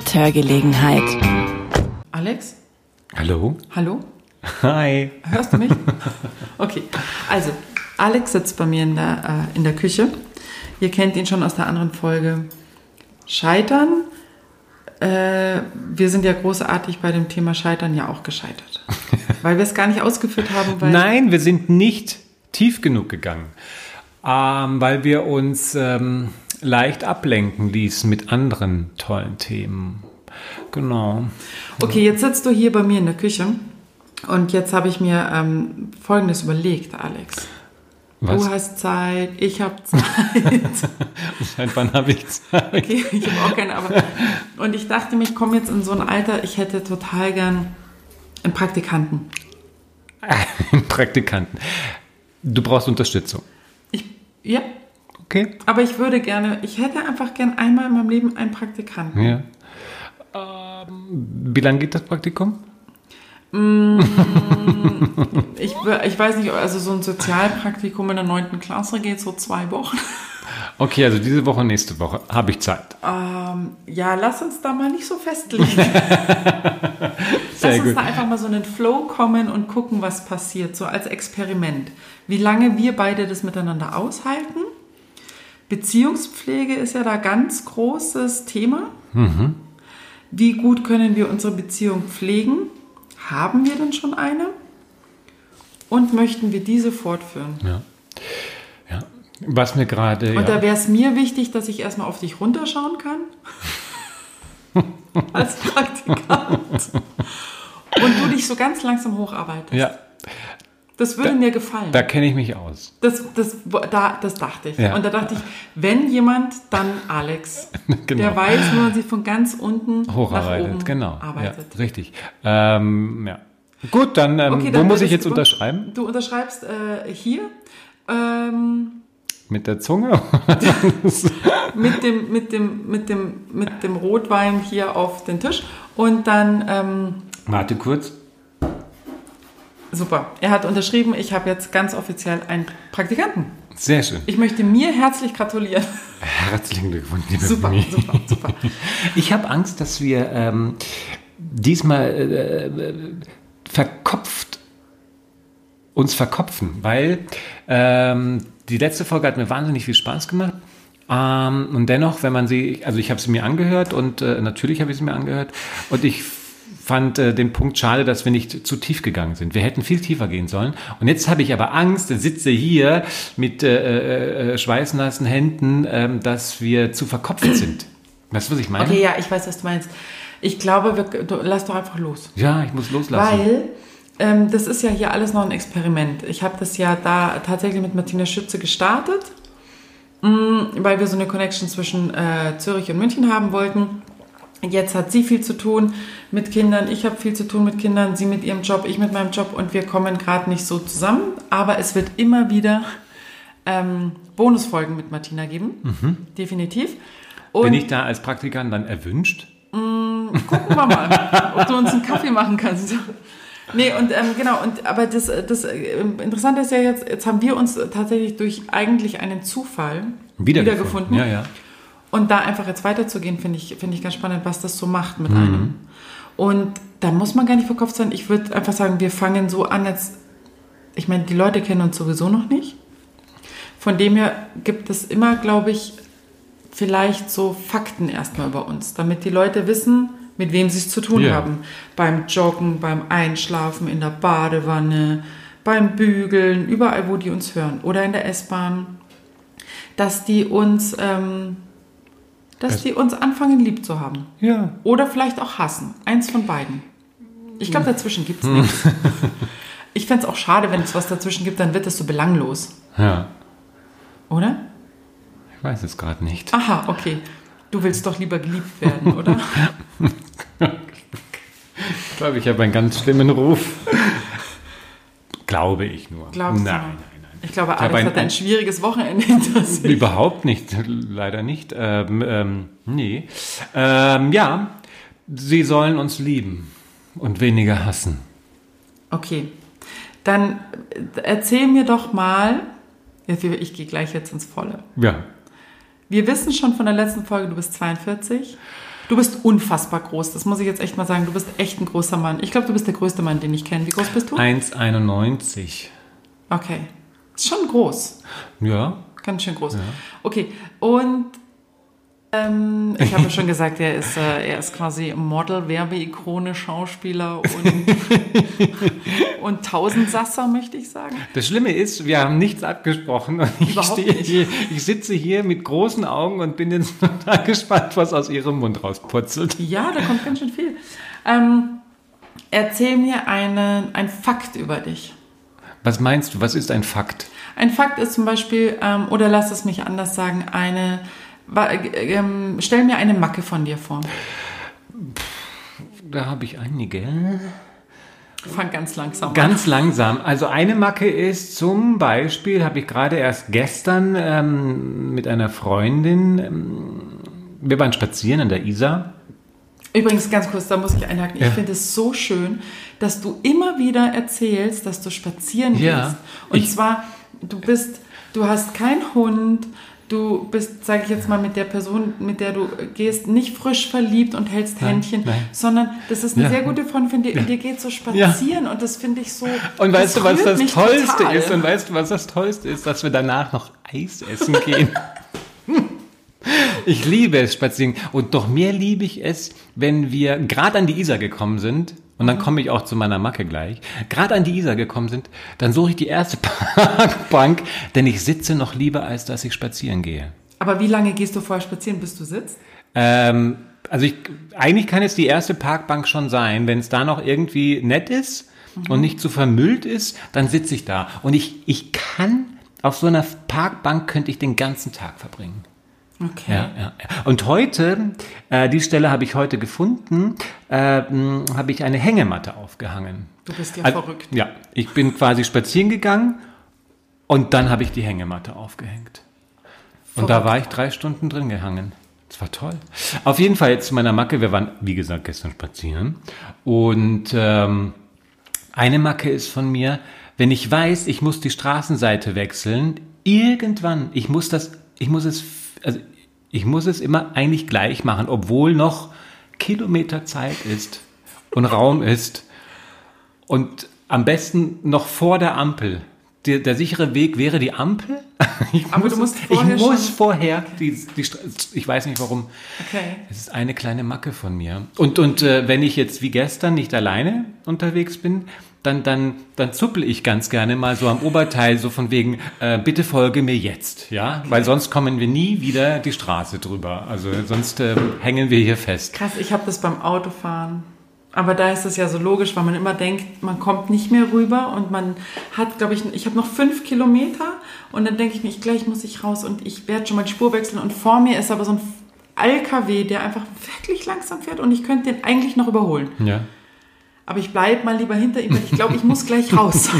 mit Hörgelegenheit. Alex? Hallo? Hallo? Hi. Hörst du mich? Okay, also Alex sitzt bei mir in der, äh, in der Küche. Ihr kennt ihn schon aus der anderen Folge Scheitern. Äh, wir sind ja großartig bei dem Thema Scheitern ja auch gescheitert. Weil wir es gar nicht ausgeführt haben. Weil Nein, wir sind nicht tief genug gegangen, ähm, weil wir uns ähm, leicht ablenken ließen mit anderen tollen Themen. Genau. Okay, jetzt sitzt du hier bei mir in der Küche. Und jetzt habe ich mir ähm, Folgendes überlegt, Alex. Was? Du hast Zeit, ich habe Zeit. Seit wann habe ich Zeit? Okay, ich habe auch keine, aber. Und ich dachte mir, ich komme jetzt in so ein Alter, ich hätte total gern einen Praktikanten. Praktikanten. Du brauchst Unterstützung. Ich, ja, Okay. aber ich würde gerne, ich hätte einfach gern einmal in meinem Leben einen Praktikanten. Ja. Ähm, wie lange geht das Praktikum? Ich, wür- ich weiß nicht, also so ein Sozialpraktikum in der 9. Klasse geht so zwei Wochen. Okay, also diese Woche, nächste Woche habe ich Zeit. Ähm, ja, lass uns da mal nicht so festlegen. Sehr lass uns gut. da einfach mal so in den Flow kommen und gucken, was passiert, so als Experiment. Wie lange wir beide das miteinander aushalten. Beziehungspflege ist ja da ganz großes Thema. Mhm. Wie gut können wir unsere Beziehung pflegen? Haben wir denn schon eine? Und möchten wir diese fortführen? Ja. ja. Was mir gerade. Und da Ja. wäre es mir wichtig, dass ich erstmal auf dich runterschauen kann. Als Praktikant. Und du dich so ganz langsam hocharbeitest. ja, Das würde Da- mir gefallen. da kenne ich mich aus. das, das, da, das dachte ich. Ja. Und da dachte ich, wenn jemand, dann Alex. Genau. Der weiß, wie man sich von ganz unten nach Hocharbeitet, oben genau. arbeitet. Ja, richtig. Ähm, ja. Gut, dann, ähm, Okay, wo dann muss ich jetzt unterschreiben? Du unterschreibst äh, hier ähm, Mit der Zunge? mit, dem, mit, dem, mit, dem, mit dem Rotwein hier auf den Tisch und dann ähm, Warte kurz. Super. Er hat unterschrieben, ich habe jetzt ganz offiziell einen Praktikanten. Sehr schön. Ich möchte mir herzlich gratulieren. Herzlichen Glückwunsch, liebe Super, Mimi. super, super. Ich habe Angst, dass wir ähm, diesmal äh, äh, verkopft uns verkopfen, weil ähm, die letzte Folge hat mir wahnsinnig viel Spaß gemacht. Ähm, und dennoch, wenn man sie, also ich habe sie mir angehört und äh, natürlich habe ich sie mir angehört und ich fand äh, den Punkt schade, dass wir nicht zu tief gegangen sind. Wir hätten viel tiefer gehen sollen. Und jetzt habe ich aber Angst, sitze hier mit äh, äh, schweißnassen Händen, ähm, dass wir zu verkopft sind. Weißt du, was ich meine? Okay, ja, ich weiß, was du meinst. Ich glaube, wir, du, lass doch einfach los. Ja, ich muss loslassen. Weil ähm, das ist ja hier alles noch ein Experiment. Ich habe das ja da tatsächlich mit Martina Schütze gestartet, mh, weil wir so eine Connection zwischen äh, Zürich und München haben wollten. Jetzt hat sie viel zu tun mit Kindern, ich habe viel zu tun mit Kindern, sie mit ihrem Job, ich mit meinem Job und wir kommen gerade nicht so zusammen. Aber es wird immer wieder ähm, Bonusfolgen mit Martina geben, definitiv. Und Bin ich da als Praktikant dann erwünscht? gucken wir mal, ob du uns einen Kaffee machen kannst. Nee, und ähm, genau, und aber das, das äh, Interessante ist ja jetzt, jetzt haben wir uns tatsächlich durch eigentlich einen Zufall Wiedergefunden. Ja, ja. Und da einfach jetzt weiterzugehen, finde ich, finde ich ganz spannend, was das so macht mit einem. Und da muss man gar nicht verkopft sein. Ich würde einfach sagen, wir fangen so an, als ich meine, die Leute kennen uns sowieso noch nicht. Von dem her gibt es immer, glaube ich, vielleicht so Fakten erstmal über uns, damit die Leute wissen, mit wem sie es zu tun Ja. haben. Beim Joggen, beim Einschlafen, in der Badewanne, beim Bügeln, überall, wo die uns hören. Oder in der S-Bahn. Dass die uns, ähm, dass Es- die uns anfangen lieb zu haben. Ja. Oder vielleicht auch hassen. Eins von beiden. Ich glaube, dazwischen gibt es nichts. Ich fände es auch schade, wenn es was dazwischen gibt, dann wird es so belanglos. Ja. Oder? Ich weiß es gerade nicht. Aha, okay. Du willst doch lieber geliebt werden, oder? Ich glaube, ich habe einen ganz schlimmen Ruf. glaube ich nur. Glaubst nein, du? nein, nein. Ich glaube, Alex ein- hat ein schwieriges Wochenende hinter sich. Überhaupt nicht, leider nicht. Ähm, ähm, nee. Ähm, ja, sie sollen uns lieben und weniger hassen. Okay. Dann äh, erzähl mir doch mal, ich gehe gleich jetzt ins Volle. Ja. Wir wissen schon von der letzten Folge, du bist 42. Du bist unfassbar groß, das muss ich jetzt echt mal sagen. Du bist echt ein großer Mann. Ich glaube, du bist der größte Mann, den ich kenne. Wie groß bist du? 1,91. Okay. Ist schon groß. Ja. Ganz schön groß. Okay. Und ähm, ich habe ja schon gesagt, er ist, äh, er ist quasi Model, Werbeikone, Schauspieler und, und Tausendsasser, möchte ich sagen. Das Schlimme ist, wir haben nichts abgesprochen. Und ich, Überhaupt stehe nicht. ich sitze hier mit großen Augen und bin jetzt total gespannt, was aus ihrem Mund rausputzelt. Ja, da kommt ganz schön viel. Ähm, erzähl mir einen, ein Fakt über dich. Was meinst du, was ist ein Fakt? Ein Fakt ist zum Beispiel, ähm, oder lass es mich anders sagen, eine, äh, ähm, stell mir eine Macke von dir vor. Da habe ich einige. Fang ganz langsam an. Ganz langsam. Also eine Macke ist zum Beispiel, habe ich gerade erst gestern ähm, mit einer Freundin, ähm, wir waren spazieren an der Isar. Übrigens, ganz kurz, da muss ich einhaken. Ich Ja. finde es so schön, dass du immer wieder erzählst, dass du spazieren Ja, gehst. Und ich- zwar, du bist, du hast keinen Hund, du bist, sage ich jetzt mal, mit der Person, mit der du gehst, nicht frisch verliebt und hältst Nein, Händchen, nein. sondern das ist eine Ja. sehr gute Freundin dir und dir geht so spazieren und das finde ich so. Und weißt du, was das Tollste total. ist? Und weißt du, was das Tollste ist? Dass wir danach noch Eis essen gehen. Ich liebe es spazieren. Und noch mehr liebe ich es, wenn wir gerade an die Isar gekommen sind. Und dann komme ich auch zu meiner Macke gleich. Gerade an die Isar gekommen sind, dann suche ich die erste Parkbank, denn ich sitze noch lieber, als dass ich spazieren gehe. Aber wie lange gehst du vorher spazieren, bis du sitzt? Ähm, also ich, eigentlich kann es die erste Parkbank schon sein. Wenn es da noch irgendwie nett ist und nicht zu vermüllt ist, dann sitze ich da. Und ich, ich kann, auf so einer Parkbank könnte ich den ganzen Tag verbringen. Okay. Ja, ja. Und heute, äh, die Stelle habe ich heute gefunden, äh, habe ich eine Hängematte aufgehangen. Du bist ja Also, verrückt. Ja, ich bin quasi spazieren gegangen und dann habe ich die Hängematte aufgehängt. Und da Verrückt. war ich drei Stunden drin gehangen. Das war toll. Auf jeden Fall jetzt zu meiner Macke. Wir waren, wie gesagt, gestern spazieren. Und ähm, eine Macke ist von mir, wenn ich weiß, ich muss die Straßenseite wechseln, irgendwann, ich muss das, ich muss es, also ich muss es immer eigentlich gleich machen, obwohl noch Kilometer Zeit ist und Raum ist und am besten noch vor der Ampel. Der, der sichere Weg wäre die Ampel. Ich Aber muss, du musst ich vorher muss schon- vorher die, die, ich weiß nicht warum. Okay. Es ist eine kleine Macke von mir. Und, und äh, wenn ich jetzt wie gestern nicht alleine unterwegs bin, dann, dann, dann zuppel ich ganz gerne mal so am Oberteil, so von wegen, äh, bitte folge mir jetzt, ja? Weil sonst kommen wir nie wieder die Straße drüber. Also sonst äh, hängen wir hier fest. Krass, ich habe das beim Autofahren. Aber da ist es ja so logisch, weil man immer denkt, man kommt nicht mehr rüber und man hat, glaube ich, ich habe noch fünf Kilometer und dann denke ich mir, ich, gleich muss ich raus und ich werde schon mal die Spur wechseln und vor mir ist aber so ein LKW, der einfach wirklich langsam fährt und ich könnte den eigentlich noch überholen. Ja. Aber ich bleibe mal lieber hinter ihm, weil ich glaube, ich muss gleich raus.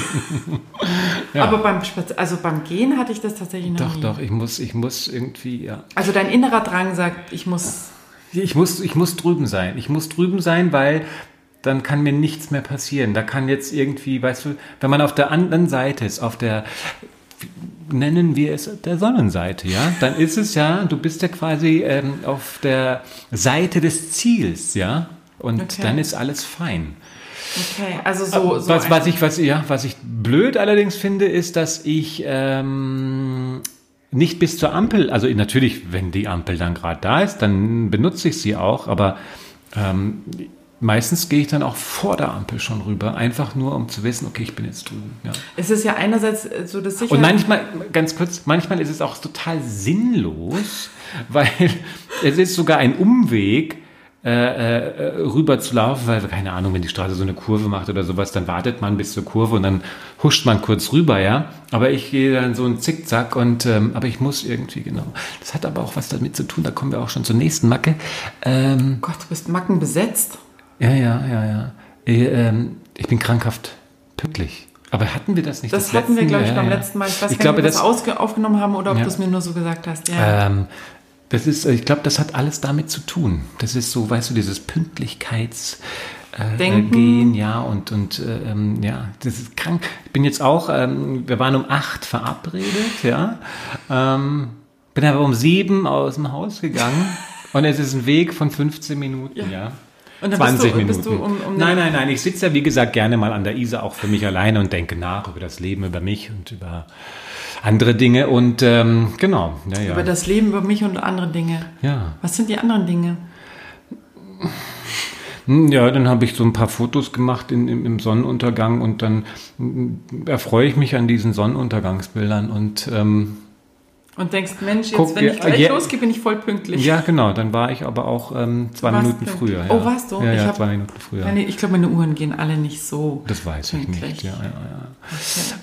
Ja. Aber beim, Spaz- also beim Gehen hatte ich das tatsächlich noch Doch, nie. doch, ich muss, ich muss irgendwie, ja. Also dein innerer Drang sagt, ich muss Ich muss, ich muss drüben sein. Ich muss drüben sein, weil dann kann mir nichts mehr passieren. Da kann jetzt irgendwie, weißt du, wenn man auf der anderen Seite ist, auf der, nennen wir es der Sonnenseite, ja, dann ist es ja, du bist ja quasi ähm, auf der Seite des Ziels, ja, und Okay. dann ist alles fein. Okay, also so, so was, was, ich, was, ja, was ich blöd allerdings finde, ist, dass ich ähm, nicht bis zur Ampel, also natürlich, wenn die Ampel dann gerade da ist, dann benutze ich sie auch, aber ähm, meistens gehe ich dann auch vor der Ampel schon rüber, einfach nur um zu wissen, okay, ich bin jetzt drüben. Ja. Es ist ja einerseits äh, so das Sicherheit. Und manchmal, ganz kurz, manchmal ist es auch total sinnlos, weil es ist sogar ein Umweg, äh, äh, rüber zu laufen, weil, keine Ahnung, wenn die Straße so eine Kurve macht oder sowas, dann wartet man bis zur Kurve und dann huscht man kurz rüber, ja. Aber ich gehe dann so ein Zickzack und, ähm, aber ich muss irgendwie, genau. Das hat aber auch was damit zu tun, da kommen wir auch schon zur nächsten Macke. Ähm, Gott, du bist Macken besetzt. ja, ja, ja, ja. Ich, ähm, ich bin krankhaft pünktlich. Aber hatten wir das nicht? Das, hatten wir, glaube ich, Ja, beim ja. letzten Mal. Ich weiß Ich gar glaube, nicht, ob wir das- das aufgenommen haben oder ob Ja. du es mir nur so gesagt hast. Ja. Ähm, das ist, ich glaube, das hat alles damit zu tun. Das ist so, weißt du, dieses Pünktlichkeits äh, Denken. Gehen, ja, und, und äh, ähm, ja, das ist krank. Ich bin jetzt auch, ähm, wir waren um acht verabredet, ja. Ähm, bin aber um sieben aus dem Haus gegangen. Und es ist ein Weg von 15 Minuten, ja. ja. Und dann 20 bist du, Minuten. Bist du um, um nein, nein, nein. Ich sitze ja, wie gesagt, gerne mal an der Isar auch für mich alleine und denke nach über das Leben, über mich und über andere Dinge. Und ähm, genau, ja, ja. Über das Leben, über mich und andere Dinge. Ja. Was sind die anderen Dinge? Hm, Ja, dann habe ich so ein paar Fotos gemacht in, im, im Sonnenuntergang und dann mm, erfreue ich mich an diesen Sonnenuntergangsbildern und ähm, Und denkst, Mensch, jetzt, Guck, wenn ich gleich ja. losgehe, bin ich voll pünktlich. ja, genau, dann war ich aber auch ähm, zwei Warst Minuten pünktlich. früher. Oh, ja. warst du? Ja, Ich ja hab- zwei Minuten früher. Meine, ich glaube, meine Uhren gehen alle nicht so. Das weiß ich pünktlich. nicht. Ja, ja,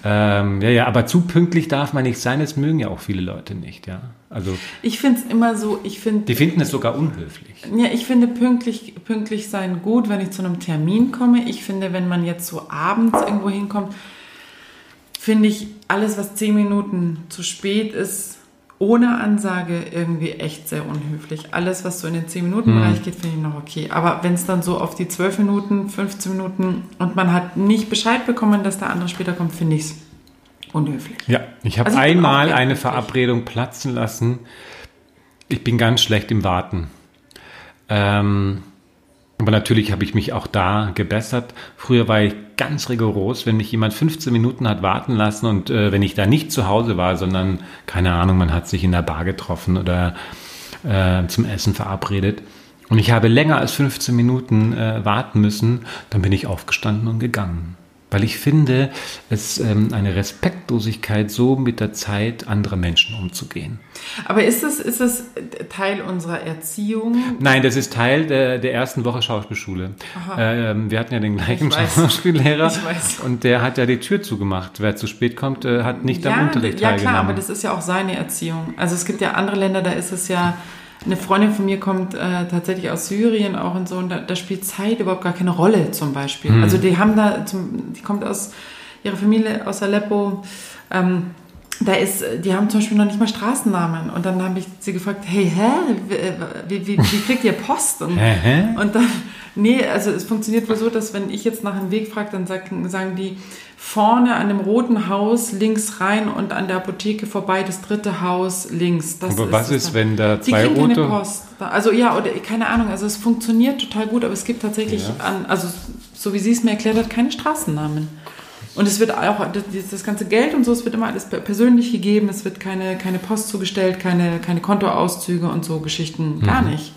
ja. Ähm, ja, ja, aber zu pünktlich darf man nicht sein. Das mögen ja auch viele Leute nicht. Ja, also Ich finde es immer so, ich finde, die finden es sogar unhöflich. ja, ich finde pünktlich, pünktlich sein gut, wenn ich zu einem Termin komme. Ich finde, wenn man jetzt so abends irgendwo hinkommt, finde ich alles, was zehn Minuten zu spät ist, ohne Ansage irgendwie echt sehr unhöflich. Alles, was so in den 10-Minuten-Bereich geht, finde ich noch okay. Aber wenn es dann so auf die 12 Minuten, 15 Minuten und man hat nicht Bescheid bekommen, dass der andere später kommt, finde ich es unhöflich. Ja, ich habe Also einmal eine pünktlich. Verabredung platzen lassen. Ich bin ganz schlecht im Warten. Ähm, aber natürlich habe ich mich auch da gebessert. Früher war ich ganz rigoros, wenn mich jemand 15 Minuten hat warten lassen und äh, wenn ich da nicht zu Hause war, sondern keine Ahnung, man hat sich in der Bar getroffen oder äh, zum Essen verabredet und ich habe länger als 15 Minuten äh, warten müssen, dann bin ich aufgestanden und gegangen. Weil ich finde, es ähm, eine Respektlosigkeit, so mit der Zeit anderer Menschen umzugehen. Aber ist es, ist es Teil unserer Erziehung? Nein, das ist Teil der, der ersten Woche Schauspielschule. Ähm, wir hatten ja den gleichen. Schauspiellehrer und der hat ja die Tür zugemacht. Wer zu spät kommt, äh, hat nicht am Unterricht ja klar, teilgenommen. aber das ist ja auch seine Erziehung. Also es gibt ja andere Länder, da ist es ja, eine Freundin von mir kommt äh, tatsächlich aus Syrien auch und so, und da, da spielt Zeit überhaupt gar keine Rolle zum Beispiel. Hm. Also die haben da, zum, die kommt aus ihrer Familie aus Aleppo, ähm, da ist, die haben zum Beispiel noch nicht mal Straßennamen. Und dann habe ich sie gefragt, hey, hä, wie, wie, wie kriegt ihr Post? Und, und dann, nee, also es funktioniert wohl so, dass wenn ich jetzt nach einem Weg frage, dann sagen, sagen die, vorne an dem roten Haus links rein und an der Apotheke vorbei das dritte Haus links. Das Aber was es ist, wenn da Die zwei kriegen rote... keine Post. Also ja, oder keine Ahnung, also es funktioniert total gut, aber es gibt tatsächlich an, also so wie sie es mir erklärt hat, keine Straßennamen. Und es wird auch, das, das ganze Geld und so, es wird immer alles per- persönlich gegeben, es wird keine, keine Post zugestellt, keine, keine Kontoauszüge und so Geschichten, gar Mhm. nicht.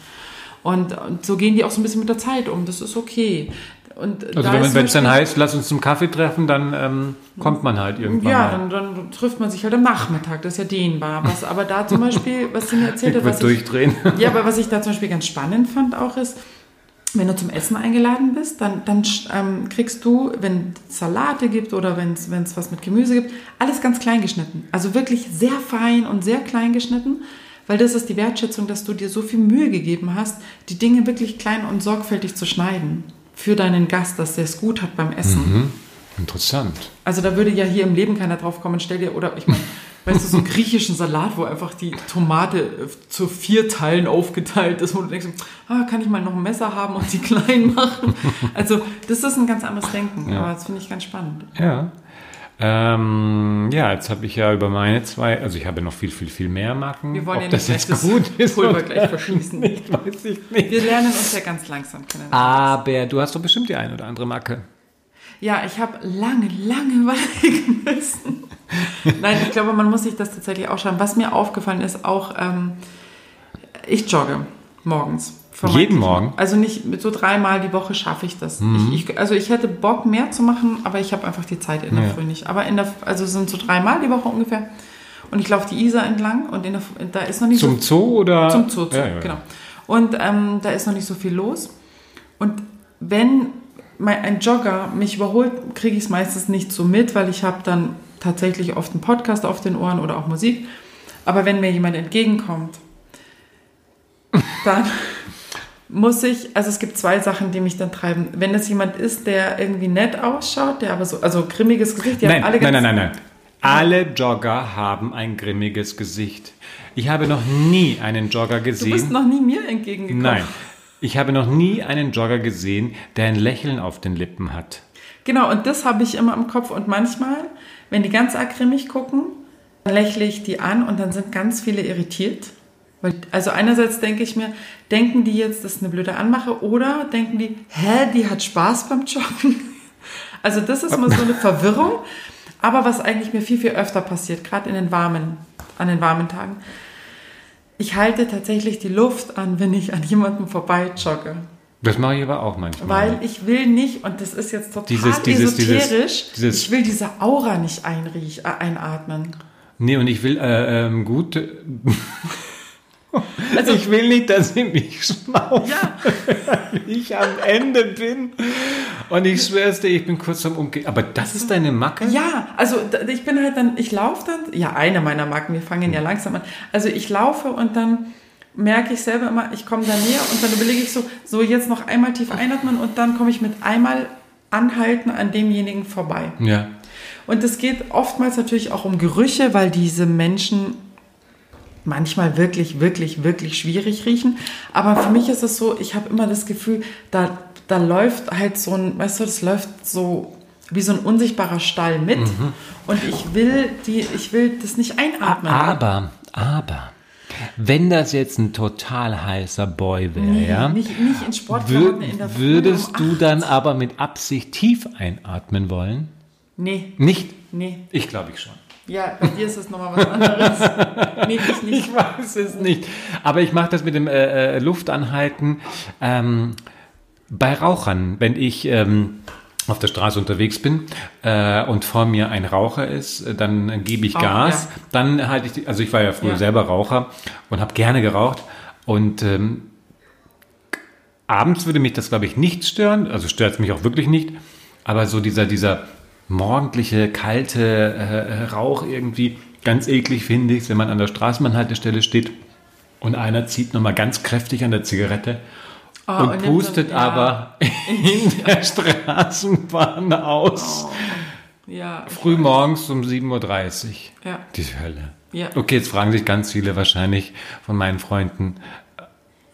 Und, und so gehen die auch so ein bisschen mit der Zeit um, das ist okay. Und Also wenn es dann heißt, lass uns zum Kaffee treffen, dann ähm, kommt man halt irgendwann ja, dann, dann trifft man sich halt am Nachmittag, das ist ja dehnbar. Was aber da zum Beispiel, was sie mir erzählt Ich hat, was ich, durchdrehen. ja, aber was ich da zum Beispiel ganz spannend fand auch ist, wenn du zum Essen eingeladen bist, dann, dann ähm, kriegst du, wenn es Salate gibt oder wenn es was mit Gemüse gibt, alles ganz klein geschnitten. Also wirklich sehr fein und sehr klein geschnitten, weil das ist die Wertschätzung, dass du dir so viel Mühe gegeben hast, die Dinge wirklich klein und sorgfältig zu schneiden. Für deinen Gast, dass der es gut hat beim Essen. Mhm. Interessant. Also da würde ja hier im Leben keiner drauf kommen. Stell dir, oder ich meine, weißt du, so einen griechischen Salat, wo einfach die Tomate äh, zu vier Teilen aufgeteilt ist, wo du denkst, ah, kann ich mal noch ein Messer haben und die klein machen? Also das ist ein ganz anderes Denken, Ja. aber das finde ich ganz spannend. Ja. Ähm, ja, jetzt habe ich ja über meine zwei, also ich habe noch viel, viel, viel mehr Marken. Wir wollen Ob ja das nicht jetzt gleich gut das ist. Pulver gleich verschießen. nicht, weiß ich nicht. Wir lernen uns ja ganz langsam kennen. Aber du hast doch bestimmt die eine oder andere Marke. Ja, ich habe lange, lange überlegen müssen. Nein, ich glaube, man muss sich das tatsächlich aufschreiben. Was mir aufgefallen ist, auch ähm, ich jogge morgens. Jeden Morgen? Also nicht so dreimal die Woche schaffe ich das. Mhm. Ich, ich, also ich hätte Bock mehr zu machen, aber ich habe einfach die Zeit in der Ja. Früh nicht. Aber in der, also es sind so dreimal die Woche ungefähr. Und ich laufe die Isar entlang und in der, da ist noch nicht so Zum Zoo oder? zum Zoo, Zoo ja, ja. genau. Und ähm, da ist noch nicht so viel los. Und wenn mein, ein Jogger mich überholt, kriege ich es meistens nicht so mit, weil ich habe dann tatsächlich oft einen Podcast auf den Ohren oder auch Musik. Aber wenn mir jemand entgegenkommt, dann muss ich, also es gibt zwei Sachen, die mich dann treiben. Wenn es jemand ist, der irgendwie nett ausschaut, der aber so, also grimmiges Gesicht, die Nein, haben alle nein, nein, nein, nein. Alle Jogger haben ein grimmiges Gesicht. Ich habe noch nie einen Jogger Du bist gesehen. noch nie mir entgegengekommen. Nein. Ich habe noch nie einen Jogger gesehen, der ein Lächeln auf den Lippen hat. Genau, und das habe ich immer im Kopf. Und manchmal, wenn die ganz grimmig gucken, dann lächle ich die an und dann sind ganz viele irritiert. Weil, also einerseits denke ich mir, denken die jetzt, das ist eine blöde Anmache oder denken die, hä, die hat Spaß beim Joggen? Also das ist mal so eine Verwirrung. Aber was eigentlich mir viel, viel öfter passiert, gerade in den warmen, an den warmen Tagen, ich halte tatsächlich die Luft an, wenn ich an jemandem vorbei jogge. Das mache ich aber auch manchmal. Weil ich will nicht, und das ist jetzt total Dieses- dieses- esoterisch, dieses- ich will diese Aura nicht einriech, einatmen. Nee, und ich will äh, ähm, gut. Also- ich will nicht, dass sie mich schnaufen, Ja, ich am Ende bin. Und ich schwör's dir, ich bin kurz am Umgehen. Aber das ist deine Macke? ja, also ich bin halt dann, ich laufe dann, ja, eine meiner Marken, wir fangen ja langsam an. Also ich laufe und dann merke ich selber immer, ich komme da näher und dann überlege ich so, so jetzt noch einmal tief einatmen und dann komme ich mit einmal anhalten an demjenigen vorbei. Ja. Und es geht oftmals natürlich auch um Gerüche, weil diese Menschen manchmal wirklich, wirklich, wirklich schwierig riechen. Aber für mich ist es so, ich habe immer das Gefühl, da, da läuft halt so ein, weißt du, das läuft so wie so ein unsichtbarer Stall mit. Und ich will die, ich will das nicht einatmen. Aber, aber, wenn das jetzt ein total heißer Boy wäre, Nee, ja, nicht, nicht in Sportklamotten in der würdest um du dann aber mit Absicht tief einatmen wollen? Nee, Nicht? nee. Ich glaube ich schon. Ja, bei dir ist es nochmal was anderes. nee, ich nicht. Ich weiß es nicht. Aber ich mache das mit dem äh, äh, Luftanhalten ähm, bei Rauchern. Wenn ich ähm, auf der Straße unterwegs bin äh, und vor mir ein Raucher ist, dann gebe ich Oh, Gas. ja. Dann halte ich, die, also ich war ja früher Ja. selber Raucher und habe gerne geraucht. Und ähm, abends würde mich das, glaube ich, nicht stören. Also stört es mich auch wirklich nicht. Aber so dieser, dieser morgendliche, kalte äh, Rauch irgendwie, ganz eklig finde ich wenn man an der Straßenbahnhaltestelle steht und einer zieht nochmal ganz kräftig an der Zigarette Oh, und, und pustet so- ja. aber in der Straßenbahn aus. Ja, ich Früh weiß. morgens um 7.30 Uhr. Ja. Die Hölle. Ja. Okay, jetzt fragen sich ganz viele wahrscheinlich von meinen Freunden,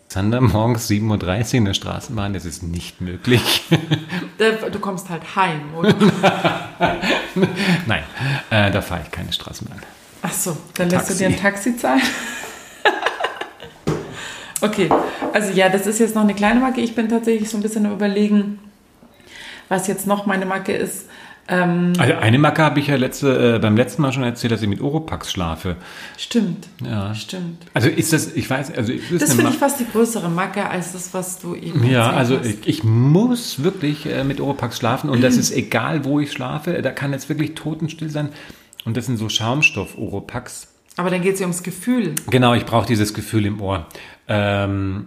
Sander, morgens 7.30 Uhr in der Straßenbahn, das ist nicht möglich. Du kommst halt heim, oder? Nein, äh, da fahre ich keine Straßenbahn. Ach so, dann lässt Taxi. du dir ein Taxi zahlen. okay, also ja, das ist jetzt noch eine kleine Marke. Ich bin tatsächlich so ein bisschen am überlegen, was jetzt noch meine Marke ist. Ähm, Also eine Macke habe ich ja letzte, äh, beim letzten Mal schon erzählt, dass ich mit Oropax schlafe. stimmt, Ja. stimmt. Also ist das, ich weiß, also ist Das finde ich fast die größere Macke als das, was du eben Ja, also ich, ich muss wirklich äh, mit Oropax schlafen und das ist egal, wo ich schlafe. Da kann jetzt wirklich totenstill sein. Und das sind so Schaumstoff-Oropax. Aber dann geht es ja ums Gefühl. Genau, ich brauche dieses Gefühl im Ohr. Ähm,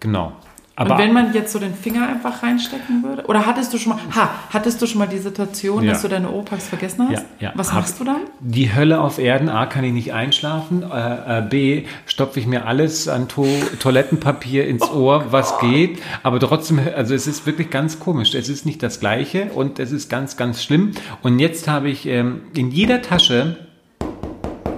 genau. Aber Und wenn man jetzt so den Finger einfach reinstecken würde? Oder hattest du schon mal, ha, hattest du schon mal die Situation, Ja. dass du deine Oropax vergessen hast? Ja, ja. Was Hab- machst du dann? Die Hölle auf Erden, A, kann ich nicht einschlafen, äh, äh, B, stopfe ich mir alles an to Toilettenpapier ins Ohr, was geht, aber trotzdem, also es ist wirklich ganz komisch. Es ist nicht das Gleiche und es ist ganz, ganz schlimm. Und jetzt habe ich ähm, in jeder Tasche,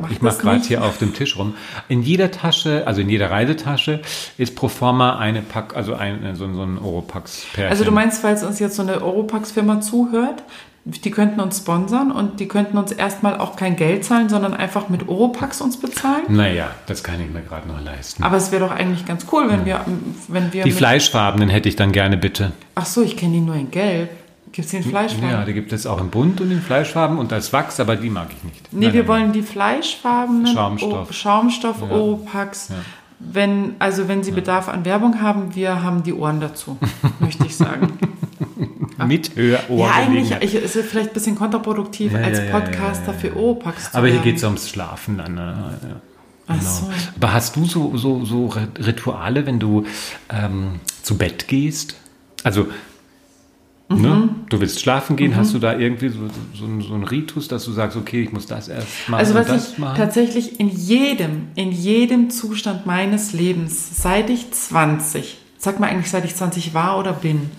Mach ich mache gerade hier auf dem Tisch rum, in jeder Tasche, also in jeder Reisetasche, ist pro forma eine Pack, also ein, so, so ein Oropax-Pärchen. Also du meinst, falls uns jetzt so eine Oropax-Firma zuhört, die könnten uns sponsern und die könnten uns erstmal auch kein Geld zahlen, sondern einfach mit Oropax uns bezahlen? Naja, das kann ich mir gerade noch leisten. Aber es wäre doch eigentlich ganz cool, wenn wir, wenn wir Die Fleischfarbenen hätte ich dann gerne bitte. Ach so, ich kenne die nur in Gelb. Gibt es die in Fleischfarben? Ja, die gibt es auch in bunt und in Fleischfarben und als Wachs, aber die mag ich nicht. Nee, Nein, wir nein, wollen die Fleischfarbenen Schaumstoff. O Schaumstoff Oropax. Wenn, also wenn Sie Bedarf an Werbung haben, wir haben die Ohren dazu, möchte ich sagen. nein. Mit Höhe ja, eigentlich ich, ist es vielleicht ein bisschen kontraproduktiv, Ja, als ja, ja, Podcaster ja, ja, ja. für Oropax zu Aber hier geht es ums Schlafen dann. ne? Ja. Ach so. Aber hast du so, so, so Rituale, wenn du ähm, zu Bett gehst? Also, Mhm. ne? du willst schlafen gehen, hast du da irgendwie so, so, so einen Ritus, dass du sagst, okay, ich muss das erst machen Also was das ich machen? tatsächlich in jedem, in jedem Zustand meines Lebens, seit ich 20, sag mal eigentlich, seit ich 20 war oder bin.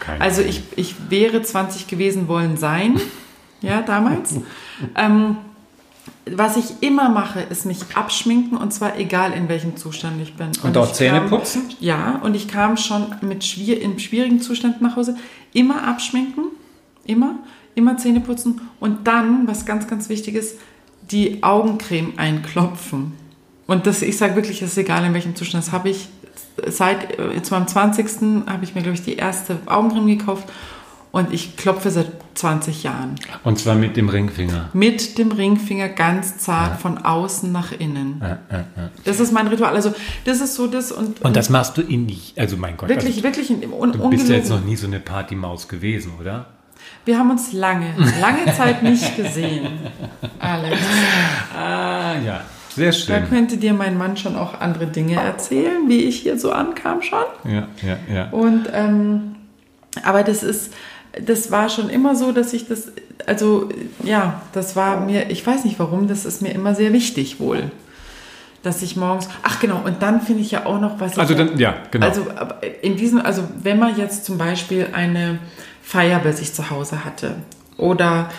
Keine Also ich, ich wäre 20 gewesen wollen sein, ja, damals. ähm, was ich immer mache, ist mich abschminken und zwar egal in welchem Zustand ich bin. Und auch ich Zähne kam- putzen? Ja, und ich kam schon mit schwier in schwierigen Zuständen nach Hause. Immer abschminken, immer, immer Zähne putzen und dann, was ganz, ganz wichtig ist, die Augencreme einklopfen. Und das, ich sage wirklich, es ist egal in welchem Zustand. Das habe ich seit, jetzt meinem 20. habe ich mir, glaube ich, die erste Augencreme gekauft und ich klopfe seit 20 Jahren. Und zwar mit dem Ringfinger. Mit dem Ringfinger ganz zart ja. von außen nach innen. Ja, ja, das ist mein Ritual. Also das ist so das und. Und das machst du in nicht, also mein Gott. Wirklich, also, wirklich in, un, Du bist ja jetzt noch nie so eine Partymaus gewesen, oder? Wir haben uns lange, lange Zeit nicht gesehen, Alex. Ah, ja. Sehr schön. Da könnte dir mein Mann schon auch andere Dinge erzählen, wie ich hier so ankam schon. Ja, ja, ja. Und, ähm, aber das ist, das war schon immer so, dass ich das, also ja, das war mir, ich weiß nicht warum, das ist mir immer sehr wichtig wohl. Dass ich morgens, ach genau, und dann finde ich ja auch noch was. Also dann, ja, genau. Also in diesem, also wenn man jetzt zum Beispiel eine Feier bei sich zu Hause hatte oder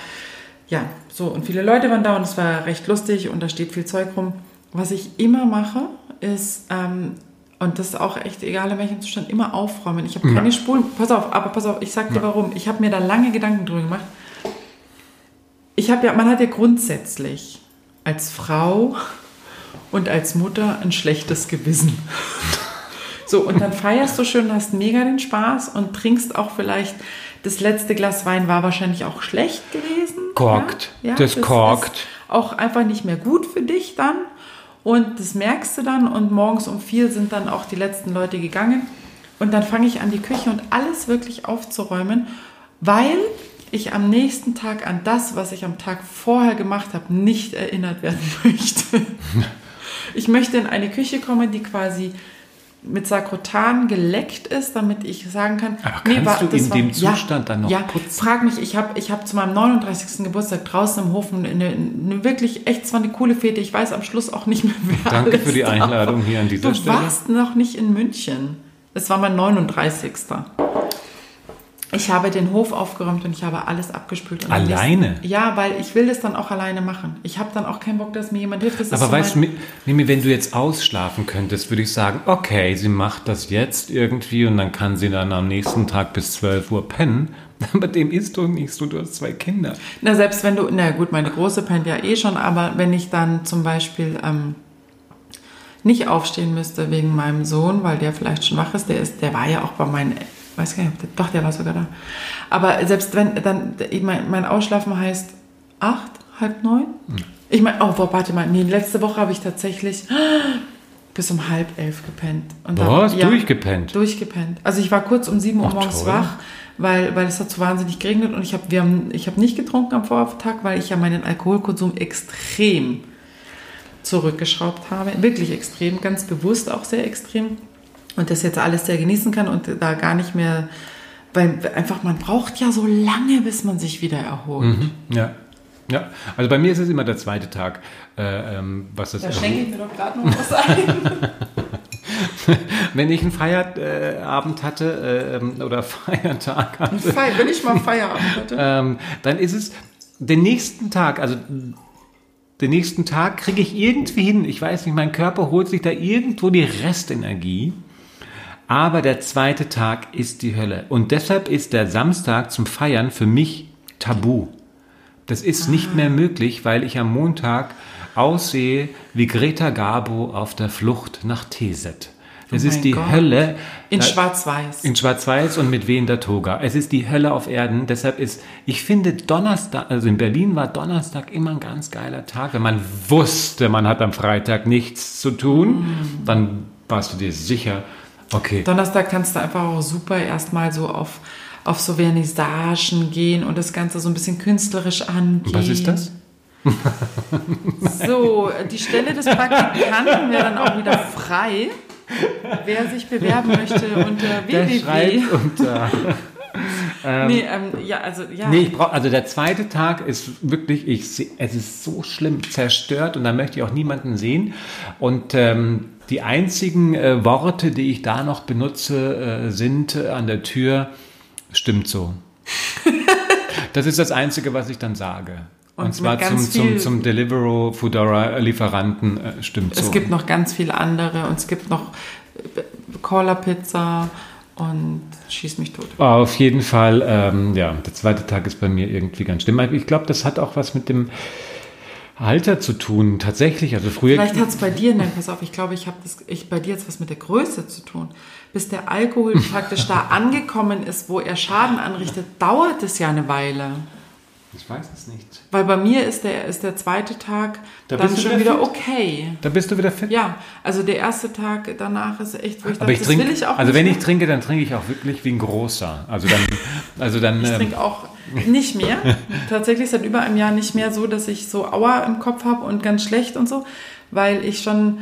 ja, so und viele Leute waren da und es war recht lustig und da steht viel Zeug rum. Was ich immer mache, ist ähm, und das ist auch echt egal in welchem Zustand, immer aufräumen. Ich habe keine ja. Spulen. Pass auf, aber pass auf, ich sag dir ja. warum. Ich habe mir da lange Gedanken drüber gemacht. Ich habe ja, man hat ja grundsätzlich als Frau und als Mutter ein schlechtes Gewissen. So, und dann feierst du schön, hast mega den Spaß und trinkst auch vielleicht, das letzte Glas Wein war wahrscheinlich auch schlecht gewesen. Korkt. Ja? Ja, das, das korkt. auch einfach nicht mehr gut für dich dann. Und das merkst du dann und morgens um vier sind dann auch die letzten Leute gegangen. Und dann fange ich an, die Küche und alles wirklich aufzuräumen, weil ich am nächsten Tag an das, was ich am Tag vorher gemacht habe, nicht erinnert werden möchte. Ich möchte in eine Küche kommen, die quasi mit Sakrotan geleckt ist, damit ich sagen kann, aber kannst nee, war, du in war, dem Zustand ja, dann noch ja, putzen? frag mich, ich habe ich hab zu meinem 39. Geburtstag draußen im Hof eine, eine wirklich, echt zwar eine coole Fete, ich weiß am Schluss auch nicht mehr, wer Danke für die Einladung hier an dieser du Stelle. Du warst noch nicht in München. Es war mein 39. Ich habe den Hof aufgeräumt und ich habe alles abgespült. alleine? Nächsten, ja, weil ich will das dann auch alleine machen. Ich habe dann auch keinen Bock, dass mir jemand hilft. Das Aber so weißt du, Mimi, wenn du jetzt ausschlafen könntest, würde ich sagen, okay, sie macht das jetzt irgendwie und dann kann sie dann am nächsten Tag bis 12 Uhr pennen. Aber dem ist doch nicht so, du hast zwei Kinder. Na, selbst wenn du, na gut, meine Große pennt ja eh schon, aber wenn ich dann zum Beispiel ähm, nicht aufstehen müsste wegen meinem Sohn, weil der vielleicht schon wach ist, der ist, der war ja auch bei meinen weiß gar nicht, doch, der war sogar da. Aber selbst wenn, dann, ich mein, mein Ausschlafen heißt acht, halb neun. Hm. Ich meine, oh, warte mal, nee, letzte Woche habe ich tatsächlich bis um halb elf gepennt. Und dann, Was? Ja, durchgepennt? Durchgepennt. Also ich war kurz um sieben Uhr morgens toll. wach, weil, weil es hat so wahnsinnig geregnet und ich habe hab nicht getrunken am Vortag, weil ich ja meinen Alkoholkonsum extrem zurückgeschraubt habe. Wirklich extrem, ganz bewusst auch sehr extrem und das jetzt alles sehr genießen kann und da gar nicht mehr, weil einfach man braucht ja so lange, bis man sich wieder erholt. Mhm, ja. Ja, also bei mir ist es immer der zweite Tag, äh, ähm, was das. Da schenke ich mir doch gerade noch was ein. Wenn ich einen Feierabend hatte äh, ähm, oder Feiertag hatte. Feier, wenn ich mal Feierabend hatte. ähm, dann ist es den nächsten Tag, also den nächsten Tag kriege ich irgendwie hin. Ich weiß nicht, mein Körper holt sich da irgendwo die Restenergie. Aber der zweite Tag ist die Hölle. Und deshalb ist der Samstag zum Feiern für mich tabu. Das ist ah. nicht mehr möglich, weil ich am Montag aussehe wie Greta Garbo auf der Flucht nach Teset. Es oh ist die Gott. Hölle. In Schwarz-Weiß. In Schwarz-Weiß und mit wehender Toga. Es ist die Hölle auf Erden. Deshalb ist, ich finde Donnerstag, also in Berlin war Donnerstag immer ein ganz geiler Tag. Wenn man wusste, man hat am Freitag nichts zu tun, mm. dann warst du dir sicher, Okay. Donnerstag kannst du einfach auch super erstmal so auf, auf so Vernissagen gehen und das Ganze so ein bisschen künstlerisch angehen. Was ist das? so, die Stelle des Praktikanten wäre dann auch wieder frei. Wer sich bewerben möchte unter www. unter. Ähm, nee, ähm, ja, also, ja. Nee, ich brauch, also der zweite Tag ist wirklich, ich, es ist so schlimm zerstört und da möchte ich auch niemanden sehen. Und ähm, die einzigen äh, Worte, die ich da noch benutze, äh, sind äh, an der Tür, stimmt so. das ist das Einzige, was ich dann sage. Und, Und zwar zum, zum, zum Deliveroo Foodora Lieferanten äh, stimmt es so. Es gibt noch ganz viele andere und es gibt noch äh, Caller Pizza und schieß mich tot. Auf jeden Fall, ähm, ja, der zweite Tag ist bei mir irgendwie ganz schlimm. Ich glaube, das hat auch was mit dem Alter zu tun, tatsächlich. Also früher. Vielleicht hat es bei dir, nein, pass auf, ich glaube, ich habe das, ich bei dir jetzt was mit der Größe zu tun. Bis der Alkohol praktisch da angekommen ist, wo er Schaden anrichtet, dauert es ja eine Weile. Ich weiß es nicht. Weil bei mir ist der, ist der zweite Tag Da dann schon wieder wieder okay. Da bist du wieder fit. Ja, also der erste Tag danach ist echt, wo ich Aber dachte, ich das trinke, will ich auch also wenn ich trinke, dann trinke ich auch wirklich wie ein großer. Also dann, also dann. Ich ähm, trinke auch nicht mehr. Tatsächlich seit über einem Jahr nicht mehr so, dass ich so Aua im Kopf habe und ganz schlecht und so, weil ich schon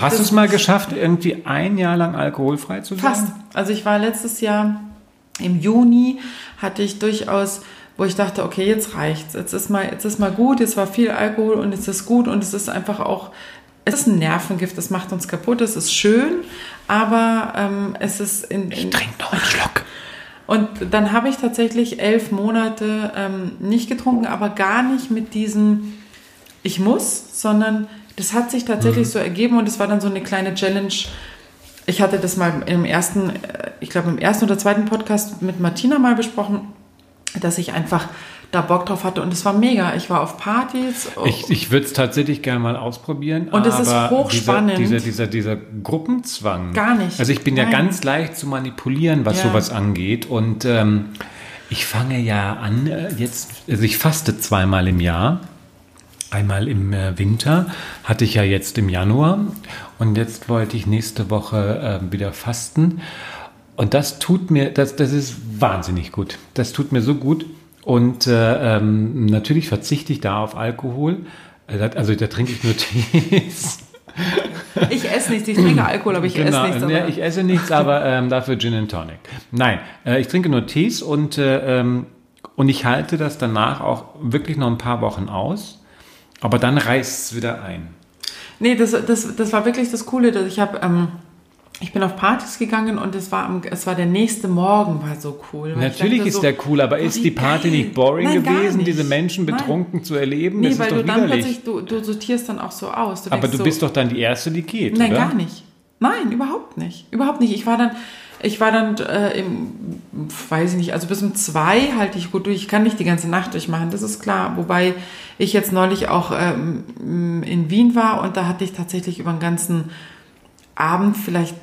hast du es mal geschafft, irgendwie ein Jahr lang alkoholfrei zu sein? fast. Also ich war letztes Jahr im Juni hatte ich durchaus, wo ich dachte, okay, jetzt reicht's, jetzt ist mal, jetzt ist mal gut, jetzt war viel Alkohol und jetzt ist gut und es ist einfach auch, es ist ein Nervengift, das macht uns kaputt, es ist schön, aber ähm, es ist in, in Trink noch einen Schluck. Und dann habe ich tatsächlich elf Monate ähm, nicht getrunken, aber gar nicht mit diesem Ich muss, sondern das hat sich tatsächlich so ergeben und es war dann so eine kleine Challenge. Ich hatte das mal im ersten, äh, ich glaube im ersten oder zweiten Podcast mit Martina mal besprochen, dass ich einfach da Bock drauf hatte und es war mega. Ich war auf Partys. Ich, ich würde es tatsächlich gerne mal ausprobieren. Und es ist hochspannend. Dieser, dieser, dieser, dieser Gruppenzwang. Gar nicht. Also ich bin ja Nein. ganz leicht zu manipulieren, was Ja. sowas angeht. Und ähm, ich fange ja an, äh, jetzt, also ich faste zweimal im Jahr. Einmal im äh, Winter hatte ich ja jetzt im Januar und jetzt wollte ich nächste Woche äh, wieder fasten. Und das tut mir, das, das ist wahnsinnig gut. Das tut mir so gut. Und äh, ähm, natürlich verzichte ich da auf Alkohol. Äh, Also da trinke ich nur Tees. ich esse nichts, ich trinke Alkohol, aber ich esse nichts. aber- ich esse nichts, aber ähm, dafür Gin and Tonic. Nein, äh, ich trinke nur Tees und, äh, ähm, und ich halte das danach auch wirklich noch ein paar Wochen aus. Aber dann reißt es wieder ein. Nee, das, das, das war wirklich das Coole. Dass ich habe, ähm, ich bin auf Partys gegangen und es war, am, es war der nächste Morgen, war so cool. Natürlich dachte ist so, der cool, aber oh, ist die Party geil. nicht boring Nein, gewesen, nicht. diese Menschen Nein. betrunken zu erleben? Nee, das weil ist doch du dann widerlich. plötzlich, du, du sortierst dann auch so aus. Du aber du so, bist doch dann die Erste, die geht, Nein, oder? gar nicht. Nein, überhaupt nicht. Überhaupt nicht. Ich war dann, ich war dann äh, im, weiß ich nicht, also bis um zwei halte ich gut durch. Ich kann nicht die ganze Nacht durchmachen, das ist klar. Wobei ich jetzt neulich auch ähm, in Wien war und da hatte ich tatsächlich über den ganzen Abend vielleicht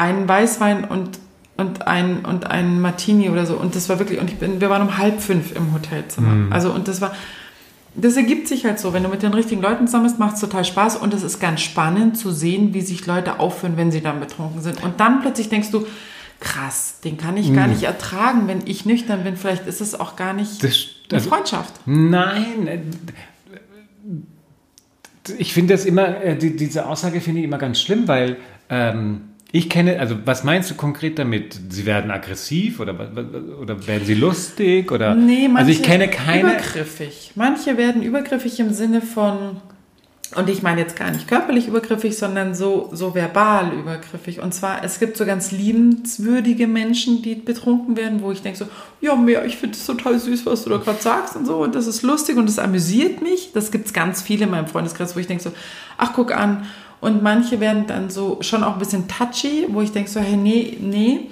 einen Weißwein und und ein und ein Martini oder so und das war wirklich und ich bin wir waren um halb fünf im Hotelzimmer also und das war das ergibt sich halt so. Wenn du mit den richtigen Leuten zusammen bist, macht es total Spaß und es ist ganz spannend zu sehen, wie sich Leute aufführen, wenn sie dann betrunken sind. Und dann plötzlich denkst du, krass, den kann ich gar nicht ertragen, wenn ich nüchtern bin. Vielleicht ist es auch gar nicht Das- eine also- Freundschaft. Nein. äh, Ich finde das immer, äh, die, diese Aussage finde ich immer ganz schlimm, weil ähm, ich kenne, also was meinst du konkret damit? Sie werden aggressiv oder, oder werden sie lustig? Oder? Nee, manche also ich kenne keine. übergriffig. Manche werden übergriffig im Sinne von, und ich meine jetzt gar nicht körperlich übergriffig, sondern so, so verbal übergriffig. Und zwar, es gibt so ganz liebenswürdige Menschen, die betrunken werden, wo ich denke so, ja, mehr, ich finde es total süß, was du da gerade sagst und so. Und das ist lustig und das amüsiert mich. Das gibt es ganz viele in meinem Freundeskreis, wo ich denke so, ach, guck an. Und manche werden dann so schon auch ein bisschen touchy, wo ich denke so, hey, nee, nee.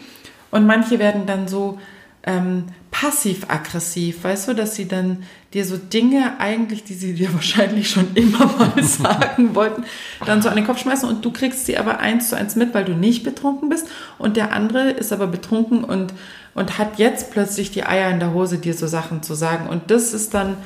Und manche werden dann so ähm, passiv-aggressiv, weißt du, dass sie dann dir so Dinge eigentlich, die sie dir wahrscheinlich schon immer mal sagen wollten, dann so an den Kopf schmeißen und du kriegst sie aber eins zu eins mit, weil du nicht betrunken bist und der andere ist aber betrunken und, und hat jetzt plötzlich die Eier in der Hose, dir so Sachen zu sagen und das ist dann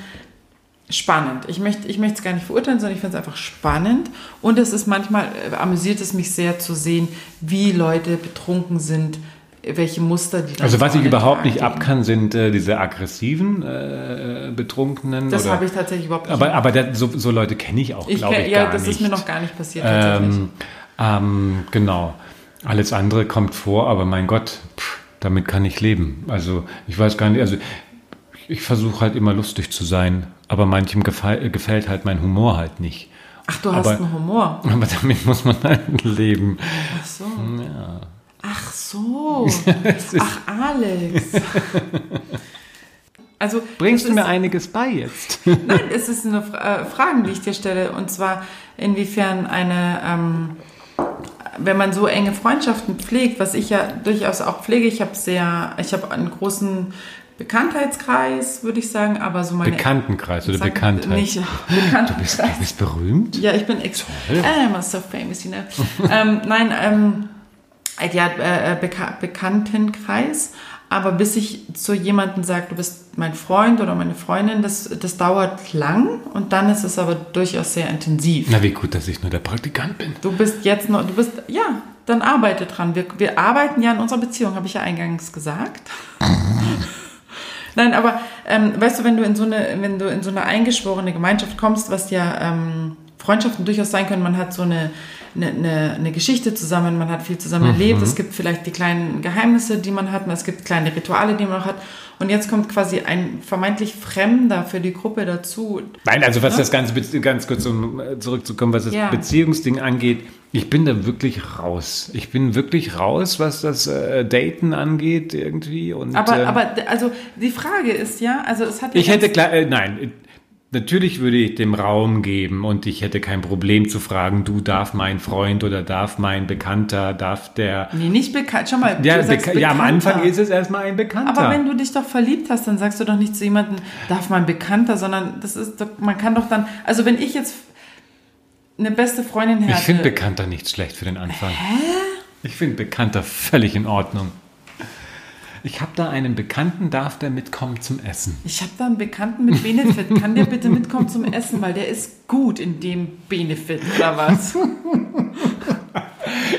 spannend. Ich möchte ich möchte es gar nicht verurteilen, sondern ich finde es einfach spannend. Und es ist manchmal, äh, amüsiert es mich sehr zu sehen, wie Leute betrunken sind, welche Muster die dann Also was ich überhaupt nicht ab kann, sind äh, diese aggressiven äh, Betrunkenen. Das habe ich tatsächlich überhaupt nicht. aber aber der, so, so Leute kenne ich auch, ich glaube ich, ja, gar das nicht. ist mir noch gar nicht passiert tatsächlich. Ähm, ähm, genau. Alles andere kommt vor, aber mein Gott, pff, damit kann ich leben. Also ich weiß gar nicht, also ich versuche halt immer lustig zu sein, aber manchem gefall, gefällt halt mein Humor halt nicht. Ach, du hast aber- einen Humor. Aber damit muss man halt leben. Ach so. Ach so. Ach, Alex. Also, Bringst du mir ist- einiges bei jetzt? Nein, es ist eine Fra äh, Frage, die ich dir stelle. Und zwar, inwiefern eine, ähm, wenn man so enge Freundschaften pflegt, was ich ja durchaus auch pflege, ich habe sehr, ich habe einen großen Bekanntheitskreis, würde ich sagen, aber so meine... Bekanntenkreis oder Bekanntheit. Nicht Du Bekanntheitskreis. bist, du bist berühmt? Ja, ich bin ex I'm so famous, you know. ähm, nein, ähm, ja, äh, Beka Bekanntenkreis. Aber bis ich zu jemandem sage, du bist mein Freund oder meine Freundin, das, das dauert lang und dann ist es aber durchaus sehr intensiv. Na, wie gut, dass ich nur der Praktikant bin. Du bist jetzt noch, du bist, ja, dann arbeite dran. Wir, wir arbeiten ja an unserer Beziehung, habe ich ja eingangs gesagt. Nein, aber ähm, weißt du, wenn du in so eine, wenn du in so eine eingeschworene Gemeinschaft kommst, was ja ähm, Freundschaften durchaus sein können, man hat so eine, eine, eine, eine Geschichte zusammen, man hat viel zusammen erlebt, es gibt vielleicht die kleinen Geheimnisse, die man hat, es gibt kleine Rituale, die man noch hat. Und jetzt kommt quasi ein vermeintlich Fremder für die Gruppe dazu. Nein, also was das Ganze, ganz kurz um äh, zurückzukommen, was das Ja. Beziehungsding angeht, ich bin da wirklich raus. Ich bin wirklich raus, was das äh, Daten angeht irgendwie. Und, Aber, ähm, aber also die Frage ist ja, also es hat ja Ich hätte klar, äh, nein, äh, natürlich würde ich dem Raum geben und ich hätte kein Problem zu fragen, du darf mein Freund oder darf mein Bekannter, darf der. Nee, nicht bekannt. Schau mal, Ja, beka ja am. Anfang ist es erstmal ein Bekannter. Aber wenn du dich doch verliebt hast, dann sagst du doch nicht zu jemandem, darf mein Bekannter, sondern das ist doch, man kann doch dann, also wenn ich jetzt eine beste Freundin hätte. ich finde Bekannter nicht schlecht für den Anfang. Hä? Ich finde Bekannter völlig in Ordnung. Ich habe da einen Bekannten, darf der mitkommen zum Essen? Ich habe da einen Bekannten mit Benefit. Kann der bitte mitkommen zum Essen, weil der ist gut in dem Benefit oder was?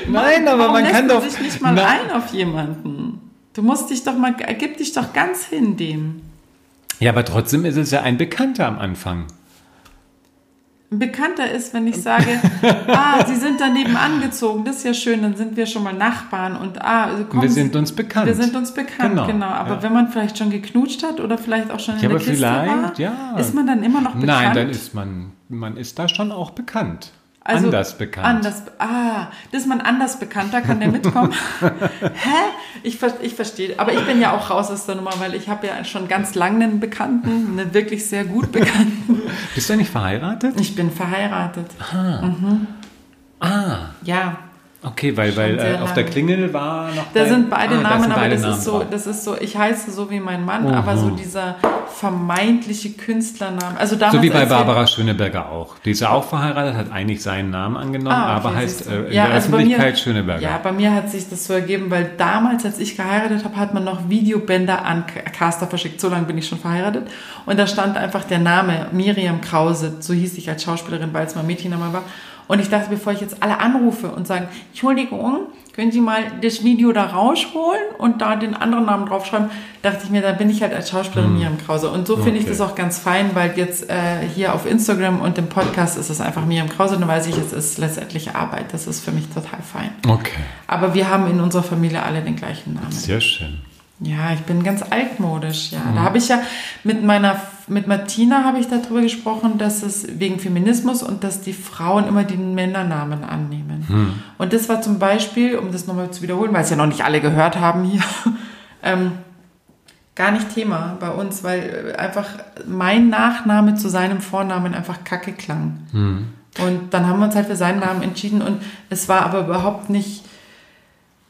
Nein, aber man lässt kann doch. sich nicht mal Na- ein auf jemanden. Du musst dich doch mal, gib dich doch ganz hin dem. Ja, aber trotzdem ist es ja ein Bekannter am Anfang. Bekannter ist, wenn ich sage, ah, sie sind daneben angezogen, das ist ja schön, dann sind wir schon mal Nachbarn und ah, also komm, Wir sind uns bekannt. Wir sind uns bekannt, Genau, genau. Aber ja. wenn man vielleicht schon geknutscht hat oder vielleicht auch schon in Ja, der Kiste war, vielleicht, ja. ist man dann immer noch bekannt. Nein, dann ist man, man ist da schon auch bekannt. Also, anders bekannt. Anders, ah, das ist man anders bekannter, kann der mitkommen? Hä? Ich, ich verstehe. Aber ich bin ja auch raus aus der Nummer, weil ich habe ja schon ganz lange einen Bekannten, einen wirklich sehr gut Bekannten. Bist du nicht verheiratet? Ich bin verheiratet. Ah, Ja, okay, weil, weil äh, auf der. Klingel war noch. Da sind beide Ah, Namen, sind aber beide das Namen ist so, drauf. das ist so, ich heiße so wie mein Mann, aber so dieser vermeintliche Künstlername. Also damals So wie bei Barbara Schöneberger auch. Die ist ja auch verheiratet, hat eigentlich seinen Namen angenommen, Ah, okay, aber heißt äh, in Ja, der also Öffentlichkeit mir- Schöneberger. Ja, bei mir hat sich das so ergeben, weil damals, als ich geheiratet habe, hat man noch Videobänder an Caster verschickt. So lange bin ich schon verheiratet. Und da stand einfach der Name Miriam Krause. So hieß ich als Schauspielerin, weil es mein Mädchenname war. Und ich dachte, bevor ich jetzt alle anrufe und sage, Entschuldigung, können Sie mal das Video da rausholen und da den anderen Namen draufschreiben, dachte ich mir, da bin ich halt als Schauspielerin Miriam Krause. Und so finde ich Okay. das auch ganz fein, weil jetzt äh, hier auf Instagram und im Podcast ist es einfach Miriam Krause. Dann weiß ich, es ist letztendlich Arbeit. Das ist für mich total fein. Okay, Aber wir haben in unserer Familie alle den gleichen Namen. sehr schön. Ja, ich bin ganz altmodisch, ja. Da habe ich ja mit meiner, mit Martina habe ich darüber gesprochen, dass es wegen Feminismus und dass die Frauen immer den Männernamen annehmen. Und das war zum Beispiel, um das nochmal zu wiederholen, weil es ja noch nicht alle gehört haben hier, ähm, gar nicht Thema bei uns, weil äh, einfach mein Nachname zu seinem Vornamen einfach kacke klang. Und dann haben wir uns halt für seinen Namen entschieden und es war aber überhaupt nicht,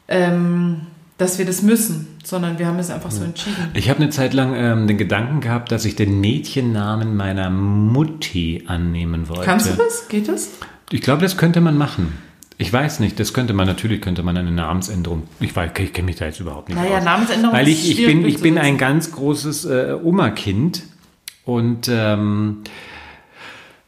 ähm, dass wir das müssen, sondern wir haben es einfach so entschieden. Ich habe eine Zeit lang ähm, den Gedanken gehabt, dass ich den Mädchennamen meiner Mutti annehmen wollte. Kannst du das? Geht das? Ich glaube, das könnte man machen. Ich weiß nicht, das könnte man, natürlich könnte man eine Namensänderung, ich weiß, ich kenne mich da jetzt überhaupt nicht Naja, aus. Namensänderung Weil ich, ich bin, ich bin ein ganz großes äh, Oma-Kind und ähm,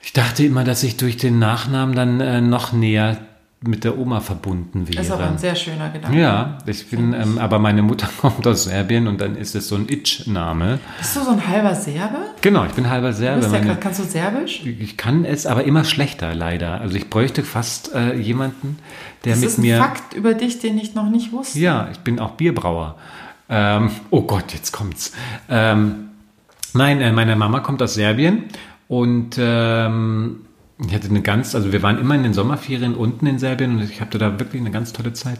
ich dachte immer, dass ich durch den Nachnamen dann äh, noch näher mit der Oma verbunden wäre. Das ist aber ein sehr schöner Gedanke. ja, ich bin, ähm, aber meine Mutter kommt aus Serbien und dann ist es so ein Itch-Name. Bist du so ein halber Serbe? Genau, ich bin halber Du Serbe. bist ja, Meine, kannst du Serbisch? ich kann es, aber immer schlechter leider. Also ich bräuchte fast äh, jemanden, der Das mit ist ein mir. Fakt über dich, den ich noch nicht wusste. Ja, ich bin auch Bierbrauer. Ähm, oh Gott, jetzt kommt's. Ähm, nein, äh, meine Mama kommt aus Serbien und ähm, ich hatte eine ganz, also wir waren immer in den Sommerferien unten in Serbien und ich hatte da wirklich eine ganz tolle Zeit.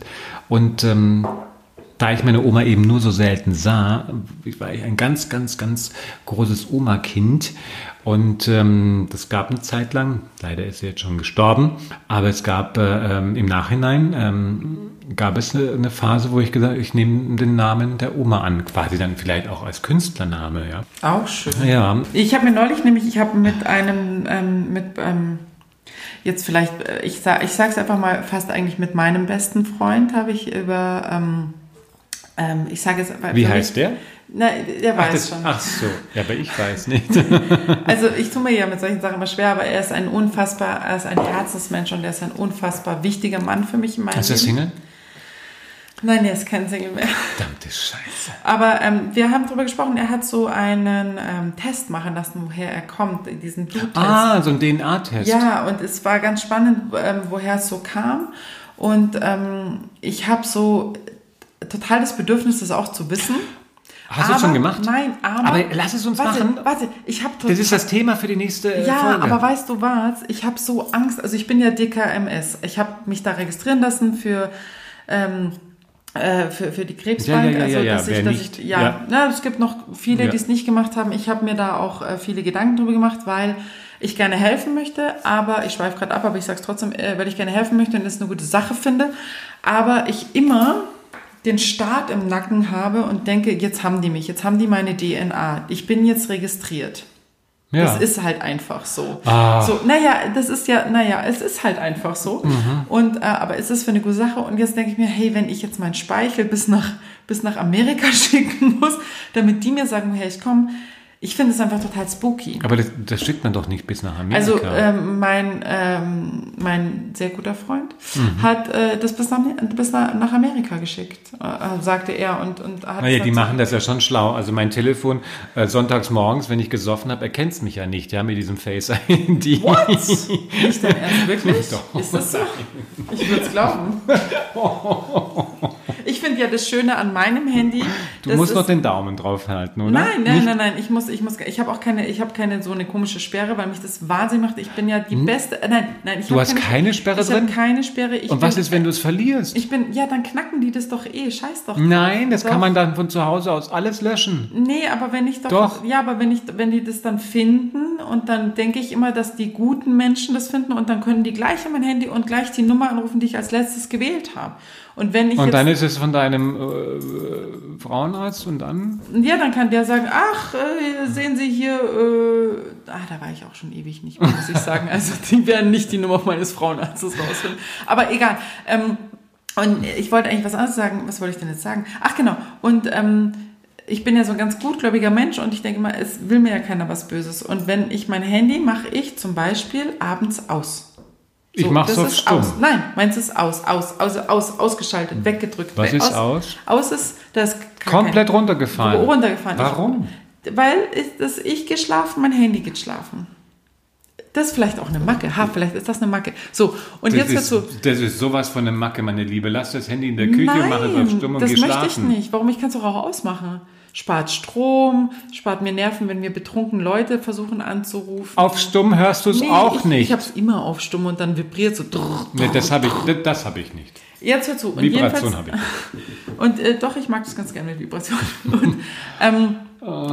Und ähm, da ich meine Oma eben nur so selten sah, ich war ein ganz, ganz, ganz großes Oma-Kind. Und ähm, das gab eine Zeit lang, leider ist sie jetzt schon gestorben, aber es gab äh, ähm, im Nachhinein, ähm, gab es eine, eine Phase, wo ich gesagt habe, ich nehme den Namen der Oma an, quasi dann vielleicht auch als Künstlername. Ja. Auch schön. Ja, Ich habe mir neulich nämlich, ich habe mit einem, ähm, mit, ähm, jetzt vielleicht, äh, ich, sag, ich sage es einfach mal, fast eigentlich mit meinem besten Freund habe ich über, ähm, ähm, ich sage es, wie heißt der? Na, der Ach, weiß das, schon. ach so, ja, aber ich weiß nicht. Also ich tue mir ja mit solchen Sachen immer schwer, aber er ist ein unfassbar, er ist ein Herzensmensch und er ist ein unfassbar wichtiger Mann für mich in meinem Ist er. Single? Nein, er ist kein Single mehr. Verdammte Scheiße. Aber ähm, wir haben darüber gesprochen, er hat so einen ähm, Test machen lassen, woher er kommt, diesen Bluttest. Ah, so ein DNA-Test. Ja, und es war ganz spannend, ähm, woher es so kam. Und ähm, ich habe so total das Bedürfnis, das auch zu wissen. Hast du es schon gemacht? Nein, aber... Aber lass es uns warte, machen. Warte, ich habe. Das ist das Thema für die nächste äh, Ja, Folge. aber weißt du was? Ich habe so Angst. Also ich bin ja DKMS. Ich habe mich da registrieren lassen für... Ähm, äh, für, für die Krebsbank, Ja, ja, ja, also ja, ja. dass ich, dass nicht, ich, ja, ja. Es gibt noch viele, Ja. die es nicht gemacht haben. Ich habe mir da auch äh, viele Gedanken drüber gemacht, weil ich gerne helfen möchte, aber ich schweife gerade ab, aber ich sage es trotzdem, äh, weil ich gerne helfen möchte und es eine gute Sache finde, aber ich immer den Staat im Nacken habe und denke, jetzt haben die mich, jetzt haben die meine DNA, ich bin jetzt registriert. ja. Das ist halt einfach so. Ah. So, naja, das ist ja, naja, es ist halt einfach so. Mhm. Und äh, aber es ist für eine gute Sache. Und jetzt denke ich mir, hey, wenn ich jetzt meinen Speichel bis nach bis nach Amerika schicken muss, damit die mir sagen, hey, ich komme, ich finde es einfach total spooky. aber das, das schickt man doch nicht bis nach Amerika. Also ähm, mein, ähm, mein sehr guter Freund Mhm. hat äh, das bis nach, bis nach Amerika geschickt, äh, sagte er. Und, und hat Naja, die machen das ja schon schlau. Also mein Telefon äh, sonntags morgens, wenn ich gesoffen habe, erkennt es mich ja nicht, ja, mit diesem Face ID. What? Nicht dein Ernst, wirklich? Doch. Ist das so? Ich würde es glauben. Ich finde ja das Schöne an meinem Handy. Du musst noch den Daumen draufhalten, oder? Nein, nein, Nicht? nein, nein. Ich muss, ich muss, ich habe auch keine, ich habe keine so eine komische Sperre, weil mich das wahnsinnig macht. Ich bin ja die beste. Äh, nein, nein. Ich Du hast keine Sperre ich drin? Ich habe keine Sperre. Ich Und was bin, ist, wenn du es verlierst? Ich bin, ja, dann knacken die das doch eh. Scheiß doch. Nein, das Doch. kann man dann von zu Hause aus alles löschen. Nee, aber wenn ich doch, Doch. ja, aber wenn ich, wenn die das dann finden und dann denke ich immer, dass die guten Menschen das finden und dann können die gleich an mein Handy und gleich die Nummer anrufen, die ich als letztes gewählt habe. Und wenn ich Und dann ist es von deinem äh, Frauenarzt und dann? ja, dann kann der sagen, ach, äh, sehen Sie hier, äh, ah, da war ich auch schon ewig nicht mehr, muss ich sagen. Also die werden nicht die Nummer meines Frauenarztes rausfinden. Aber egal. Ähm, und ich wollte eigentlich was anderes sagen. Was wollte ich denn jetzt sagen? Ach genau. Und ähm, ich bin ja so ein ganz gutgläubiger Mensch und ich denke mal, es will mir ja keiner was Böses. Und wenn ich mein Handy mache ich zum Beispiel abends aus. Ich mach's das auf stumm. Aus. Nein, meins ist aus, aus, aus, aus, ausgeschaltet, weggedrückt. Was weg- ist aus? Aus ist, das Komplett runtergefahren. runtergefahren. Warum? Ich, weil ist das ich geschlafen, mein Handy geschlafen. Das ist vielleicht auch eine Macke. Ha, vielleicht ist das eine Macke. So, und Das jetzt ist, dazu. das ist sowas von eine Macke, meine Liebe. Lass das Handy in der Küche und mach es auf Stumm und das möchte schlafen. ich nicht. Warum? Ich kann es doch auch ausmachen. Spart Strom, spart mir Nerven, wenn mir betrunken Leute versuchen anzurufen. Auf Stumm hörst du es Nee, auch ich, nicht. Ich habe es immer auf Stumm und dann vibriert so. drrr, nee, das habe ich, das, das hab ich nicht. Jetzt hör zu. Und Vibration habe ich. Und äh, doch, ich mag das ganz gerne mit Vibration. Und, ähm, Oh.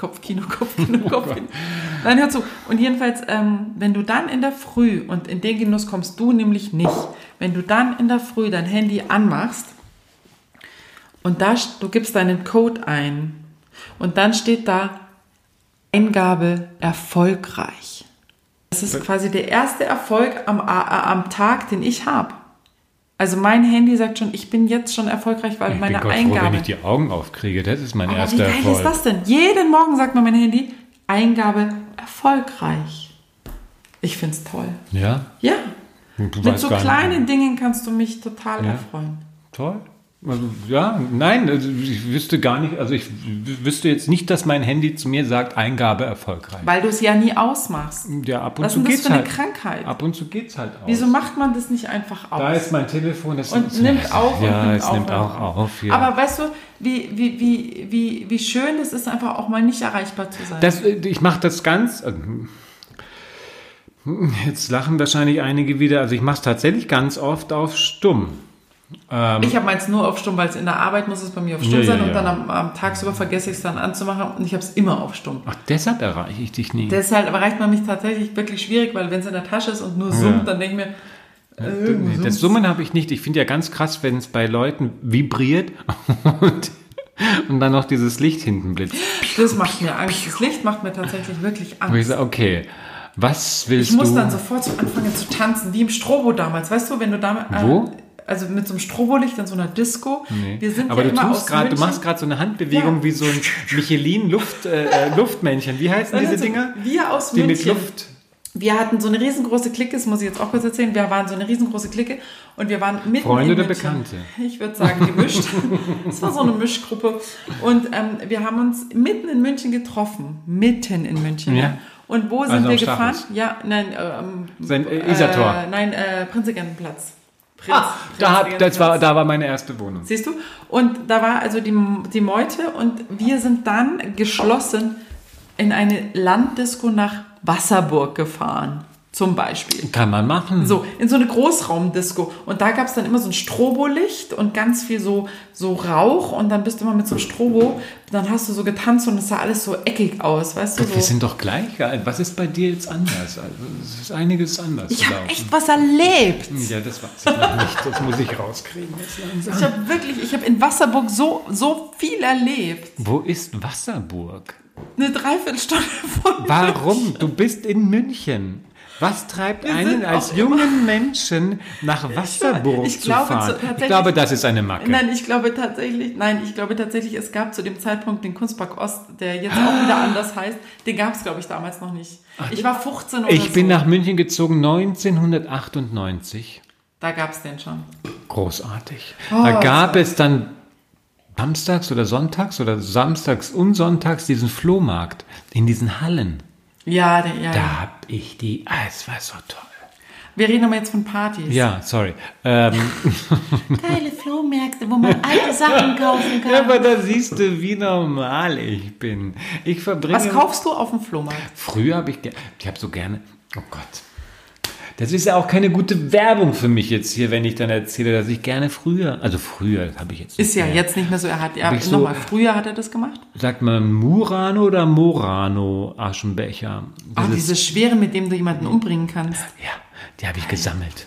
Kopfkino, Kopfkino, Kopfkino. Nein, hör zu. Und jedenfalls, ähm, wenn du dann in der Früh, und in den Genuss kommst du nämlich nicht, wenn du dann in der Früh dein Handy anmachst und da, du gibst deinen Code ein und dann steht da Eingabe erfolgreich. Das ist quasi der erste Erfolg am, am Tag, den ich habe. Also mein Handy sagt schon, ich bin jetzt schon erfolgreich, weil Ich meine bin Gott froh, Eingabe. wenn ich die Augen aufkriege. Das ist mein Aber wie erster geil Erfolg. ist das denn? Jeden Morgen sagt mir mein Handy, Eingabe erfolgreich. Ich find's toll. Ja? Ja. Mit so kleinen Dingen kannst du mich total Ja. erfreuen. Toll. Also, ja, nein, also ich wüsste gar nicht, also ich wüsste jetzt nicht, dass mein Handy zu mir sagt, Eingabe erfolgreich. Weil du es ja nie ausmachst. Ja, ab und Was zu ist denn das geht's für eine halt. Krankheit? Ab und zu geht's halt aus. Wieso macht man das nicht einfach aus? Da ist mein Telefon, das und ist, nimmt auf ja, und nimmt es auf nimmt und auch auf. Ja. Aber weißt du, wie, wie, wie, wie, wie schön es ist, einfach auch mal nicht erreichbar zu sein. Das, äh, ich mache das ganz. äh, Jetzt lachen wahrscheinlich einige wieder. Also ich mache es tatsächlich ganz oft auf stumm. Ähm, Ich habe meins nur auf Stumm, weil es in der Arbeit muss es bei mir auf Stumm Ja, ja, sein und ja. dann am, am tagsüber vergesse ich es dann anzumachen und ich habe es immer auf Stumm. ach, deshalb erreiche ich dich nie. Deshalb erreicht man mich tatsächlich wirklich schwierig, weil wenn es in der Tasche ist und nur summt, dann denke ich mir, äh, das Summen habe ich nicht. Ich finde ja ganz krass, wenn es bei Leuten vibriert und, und dann noch dieses Licht hinten blitzt. das macht mir Angst. Das Licht macht mir tatsächlich wirklich Und ich Angst. sage, okay, was willst Ich muss du? dann sofort so anfangen zu tanzen, wie im Strobo damals. Weißt du, wenn du da... Äh, Wo? Also mit so einem Strobolicht in so einer Disco. Wir sind Aber ja du immer tust gerade, du machst gerade so eine Handbewegung Ja. wie so ein Michelin Luft, äh, äh, Luftmännchen. Wie heißen diese Also, Dinger? Wir aus Die mit München. Luft. Wir hatten so eine riesengroße Clique, das muss ich jetzt auch kurz erzählen. Wir waren so eine riesengroße Clique und wir waren mitten Freunde oder. Bekannte? Ich würde sagen gemischt. Es war so eine Mischgruppe. Und ähm, wir haben uns mitten in München getroffen. Mitten in München. Ja. Und wo sind Also am wir gefahren? Stachus. Ja, nein, ähm, Sein, äh, Isartor. Nein, äh, Prinzregentenplatz. Prinz, Ah, da, hab, das war, da war meine erste Wohnung. Siehst du? Und da war also die, die Meute und wir sind dann geschlossen in eine Landdisco nach Wasserburg gefahren. Zum Beispiel. Kann man machen. So, in so eine Großraumdisco. Und da gab es dann immer so ein Strobolicht und ganz viel so, so Rauch. Und dann bist du immer mit so einem Strobo, dann hast du so getanzt und es sah alles so eckig aus, weißt du? Wir So. sind doch gleich alt. Was ist bei dir jetzt anders? Also, es ist einiges anders. Ich habe echt was erlebt. Ja, das weiß ich noch nicht. Das muss ich rauskriegen jetzt. Ich habe wirklich, ich habe in Wasserburg so, so viel erlebt. Wo ist Wasserburg? Eine Dreiviertelstunde von Warum? Du bist in München. Was treibt Wir einen als jungen Menschen nach Wasserburg ich zu glaube, fahren? zu- ich glaube, das ist eine Macke. Nein, ich glaube tatsächlich, nein, ich glaube tatsächlich, es gab zu dem Zeitpunkt den Kunstpark Ost, der jetzt auch wieder anders heißt. Den gab es, glaube ich, damals noch nicht. Ich war 15 oder Ich bin so. nach München gezogen 1998. Da gab es den schon. Großartig. Oh, da gab es dann samstags oder sonntags oder samstags und sonntags diesen Flohmarkt in diesen Hallen. Ja, der, ja. Da hab ich die, ah, es war so toll. Wir reden aber jetzt von Partys. Ja, sorry. Ähm, Geile Flohmärkte, wo man alte Sachen kaufen ja, aber da siehst du, wie normal ich bin. Ich verbringe. Was kaufst du auf dem Flohmarkt? Früher habe ich, ich habe so gerne, oh Gott. Das ist ja auch keine gute Werbung für mich jetzt hier, wenn ich dann erzähle, dass ich gerne früher, also früher das habe ich jetzt. Ist ja mehr. jetzt nicht mehr so. Er hat ja so- nochmal. Früher hat er das gemacht. Sagt man Murano oder Morano Aschenbecher? Das ist- diese Schwere, mit dem du jemanden umbringen kannst. ja, die habe ich gesammelt.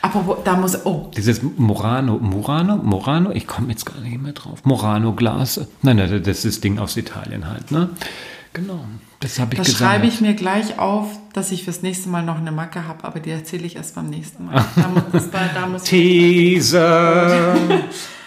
Aber da muss. Oh, Dieses Morano, Murano, Morano, ich komme jetzt gar nicht mehr drauf. Morano Glas. Nein, nein, das ist Ding aus Italien halt, ne? Genau, das habe ich da gesammelt. schreibe ich mir gleich auf, dass ich fürs nächste Mal noch eine Macke habe, aber die erzähle ich erst beim nächsten Mal. Da muss, das, da, da muss Teaser.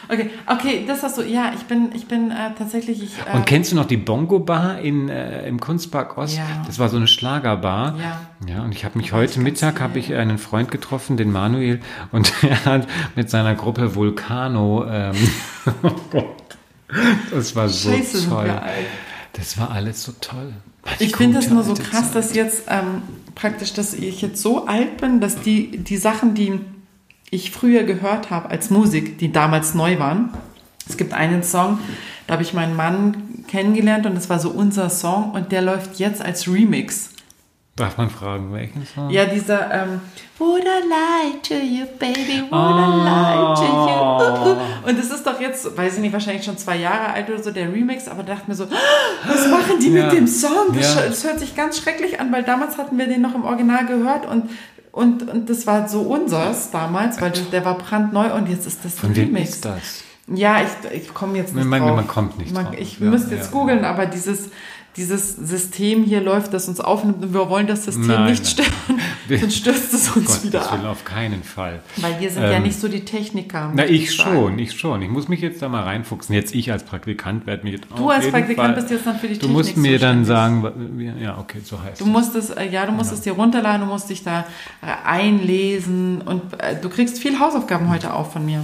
Okay, okay, das hast du. Ja, ich bin, ich bin äh, tatsächlich. Ich, äh, Und kennst du noch die Bongo Bar in, äh, im Kunstpark Ost? Ja. Das war so eine Schlagerbar. Ja. Ja, und ich habe mich heute Mittag habe ich einen Freund getroffen, den Manuel, und er hat mit seiner Gruppe Vulcano. Ähm, oh Gott, das war so Scheiße, toll. Das war alles so toll. Was Ich finde das nur so krass, Zeit. dass jetzt ähm, praktisch, dass ich jetzt so alt bin, dass die, die Sachen, die ich früher gehört habe als Musik, die damals neu waren. Es gibt einen Song, da habe ich meinen Mann kennengelernt und das war so unser Song und der läuft jetzt als Remix. Darf man fragen, welchen Song? Ja, dieser ähm, Would I lie to you, baby? Would I lie to you? Oh. Und das ist doch jetzt, weiß ich nicht, wahrscheinlich schon zwei Jahre alt oder so, der Remix, aber da dachte mir so, "Ah, was machen die Ja. mit dem Song? Das, Ja. das hört sich ganz schrecklich an, weil damals hatten wir den noch im Original gehört und, und, und das war so unseres damals, weil der war brandneu und jetzt ist das Von Remix. ist das? Ja, ich, ich komme jetzt nicht Man- drauf. man kommt nicht drauf. Ich Ja, müsste jetzt ja, googeln, ja. aber dieses, dieses System hier läuft, das uns aufnimmt und wir wollen das System Nein, nicht stören, sonst stürzt es uns Gott, wieder das ab. will auf keinen Fall. Weil wir sind ja Ähm, nicht so die Techniker. Na, ich sagen. schon, ich schon. Ich muss mich jetzt da mal reinfuchsen. Jetzt ich als Praktikant werde mich jetzt Du auf als jeden Praktikant Fall, bist jetzt dann für die Du Technik musst mir dann sagen, ja, okay, so heißt Du es. musst es, äh, ja, du musst es dir runterladen, du musst dich da äh, einlesen und äh, du kriegst viel Hausaufgaben heute auch von mir.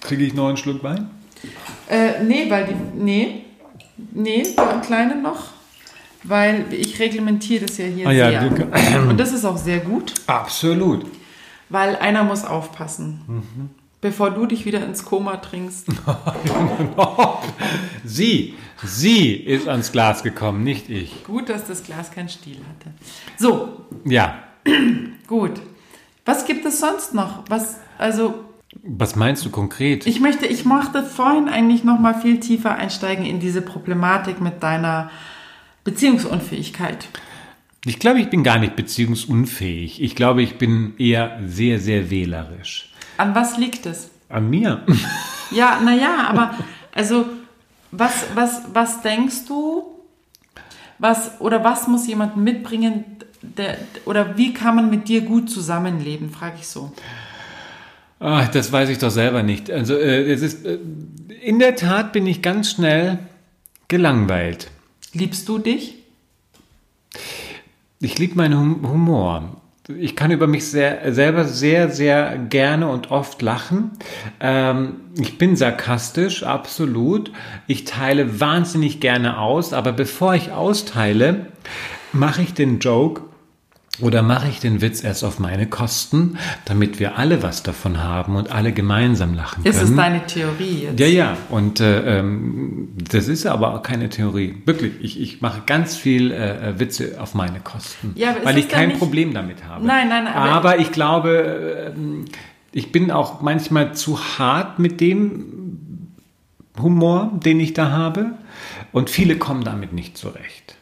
Kriege ich noch einen Schluck Wein? Äh, nee, weil die, nee, nee, so einen kleinen noch, weil ich reglementiere das ja hier Ah ja, sehr. du- und das ist auch sehr gut, Absolut. weil einer muss aufpassen. Mhm. Bevor du dich wieder ins Koma trinkst. Sie, sie ist ans Glas gekommen, nicht ich. Gut, dass das Glas keinen Stiel hatte. So, Ja, gut. Was gibt es sonst noch? Was, also, Was meinst du konkret? Ich möchte, ich mochte vorhin eigentlich noch mal viel tiefer einsteigen in diese Problematik mit deiner Beziehungsunfähigkeit. Ich glaube, ich bin gar nicht beziehungsunfähig. Ich glaube, ich bin eher sehr, sehr wählerisch. An was liegt es? An mir. Ja, naja, aber also was, was, was denkst du? Was oder was muss jemand mitbringen? Der, oder wie kann man mit dir gut zusammenleben? Frage ich so. Ach, das weiß ich doch selber nicht. Also äh, es ist äh, in der Tat bin ich ganz schnell gelangweilt. Liebst du dich? Ich liebe meinen hum Humor. Ich kann über mich sehr, selber sehr, sehr gerne und oft lachen. Ähm, ich bin sarkastisch, absolut. Ich teile wahnsinnig gerne aus, aber bevor ich austeile, mache ich den Joke oder mache ich den Witz erst auf meine Kosten, damit wir alle was davon haben und alle gemeinsam lachen können? Ist es deine Theorie jetzt? Ja, ja. Und äh, ähm, das ist aber auch keine Theorie. Wirklich, ich, ich mache ganz viel äh, Witze auf meine Kosten, Ja, weil ich kein nicht- Problem damit habe. Nein, nein, aber- aber ich glaube, ähm, ich bin auch manchmal zu hart mit dem Humor, den ich da habe. Und viele kommen damit nicht zurecht.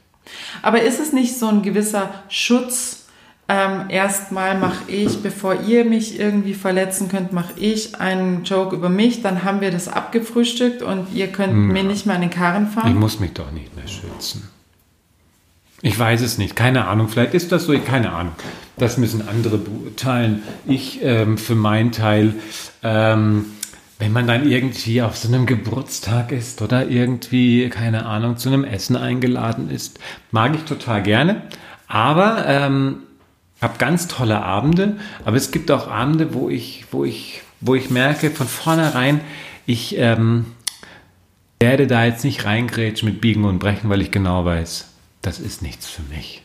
Aber ist es nicht so ein gewisser Schutz? Ähm, erstmal mache ich, bevor ihr mich irgendwie verletzen könnt, mache ich einen Joke über mich, dann haben wir das abgefrühstückt und ihr könnt mir nicht mehr an den Karren Ich fahren. muss mich doch nicht mehr schützen. Ich weiß es nicht, keine Ahnung. Vielleicht ist das so, keine Ahnung. Das müssen andere beurteilen. Ich ähm, für meinen Teil, ähm, wenn man dann irgendwie auf so einem Geburtstag ist oder irgendwie, keine Ahnung, zu einem Essen eingeladen ist, mag ich total gerne. Aber ähm, habe ganz tolle Abende, aber es gibt auch Abende, wo ich, wo ich, wo ich merke von vornherein, ich ähm, werde da jetzt nicht reingrätschen mit Biegen und Brechen, weil ich genau weiß, das ist nichts für mich.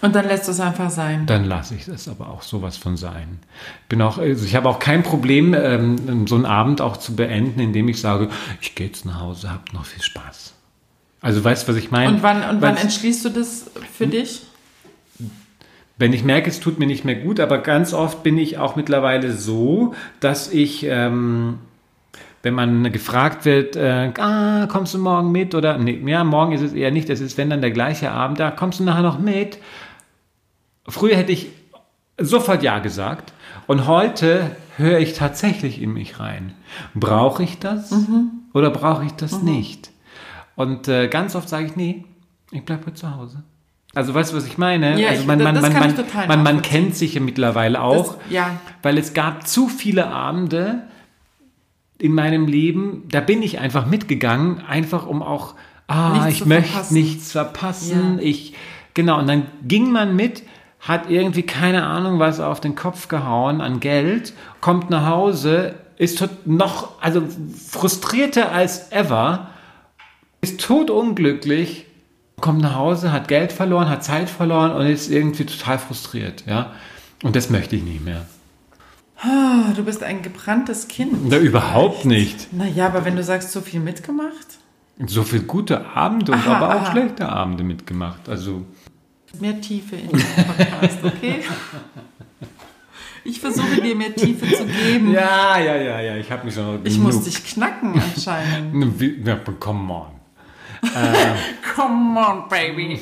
Und dann lässt es einfach sein. Dann lasse ich das aber auch sowas von sein. Bin auch, also ich habe auch kein Problem, ähm, so einen Abend auch zu beenden, indem ich sage, ich gehe jetzt nach Hause, habt noch viel Spaß. Also weißt du, was ich meine? Und wann, und wann entschließt du das für Hm? dich? Wenn ich merke, es tut mir nicht mehr gut, aber ganz oft bin ich auch mittlerweile so, dass ich, ähm, wenn man gefragt wird, äh, ah, kommst du morgen mit oder nee, ja, morgen ist es eher nicht, es ist wenn dann der gleiche Abend, da kommst du nachher noch mit. Früher hätte ich sofort ja gesagt und heute höre ich tatsächlich in mich rein. Brauche ich das oder brauche ich das nicht? Und äh, ganz oft sage ich, nee, ich bleibe zu Hause. Also weißt du, was ich meine? Ja, also man, man, das man, man, man, man kennt sich ja mittlerweile auch, Das, ja, weil es gab zu viele Abende in meinem Leben, da bin ich einfach mitgegangen, einfach um auch, ah, Nichts ich möchte verpassen. nichts verpassen. Ja. Ich, genau, und dann ging man mit, hat irgendwie keine Ahnung was auf den Kopf gehauen an Geld, kommt nach Hause, ist tot- noch, also frustrierter als ever, ist totunglücklich, kommt nach Hause, hat Geld verloren, hat Zeit verloren und ist irgendwie total frustriert, ja. Und das möchte ich nicht mehr. Ah, du bist ein gebranntes Kind. Na, überhaupt nicht. Naja, aber wenn du sagst, so viel mitgemacht, So viele gute Abende und Aha, aber auch aha. schlechte Abende mitgemacht. Also, mehr Tiefe in den Podcast, okay? Ich versuche dir mehr Tiefe zu geben. ja, ja, ja, ja, ich habe mich schon Ich muss dich knacken anscheinend. Ja, come on. Come on, baby.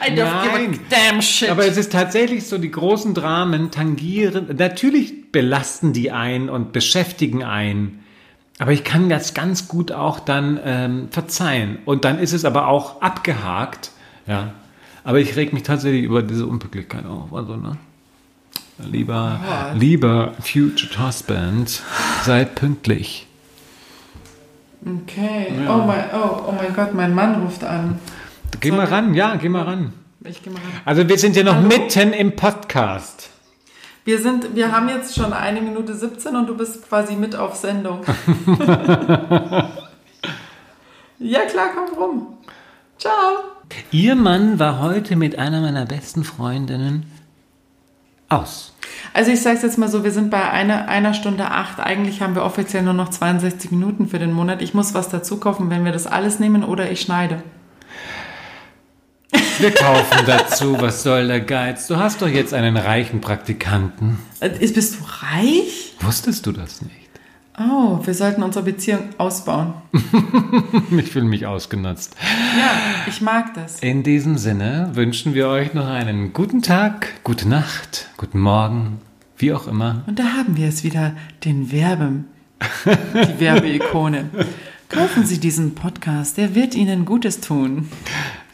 I don't Nein. give a damn shit. Aber es ist tatsächlich so, die großen Dramen tangieren, natürlich belasten die ein und beschäftigen ein. Aber ich kann das ganz gut auch dann ähm, verzeihen. Und dann ist es aber auch abgehakt. Ja. Aber ich reg mich tatsächlich über diese Unpünktlichkeit auf. Also, ne? Lieber, Oh. lieber Future Husband, seid pünktlich. Okay. Oh, mein, oh, oh mein Gott, mein Mann ruft an. Geh mal ran, ja, geh mal ran. Ich geh mal ran. Also wir sind ja noch Hallo? mitten im Podcast. Wir, sind, wir haben jetzt schon eine Minute 17 und du bist quasi mit auf Sendung. ja klar, komm rum. Ciao. Ihr Mann war heute mit einer meiner besten Freundinnen aus. Also ich sage es jetzt mal so, wir sind bei einer, einer Stunde acht. Eigentlich haben wir offiziell nur noch 62 Minuten für den Monat. Ich muss was dazu kaufen, wenn wir das alles nehmen oder ich schneide. Wir kaufen dazu, was soll der Geiz? Du hast doch jetzt einen reichen Praktikanten. Äh, ist- Bist du reich? Wusstest du das nicht? Oh, wir sollten unsere Beziehung ausbauen. ich fühle mich ausgenutzt. Ja, ich mag das. In diesem Sinne wünschen wir euch noch einen guten Tag, gute Nacht, guten Morgen, wie auch immer. Und da haben wir es wieder, den Werben, die Werbeikone. Kaufen Sie diesen Podcast, der wird Ihnen Gutes tun.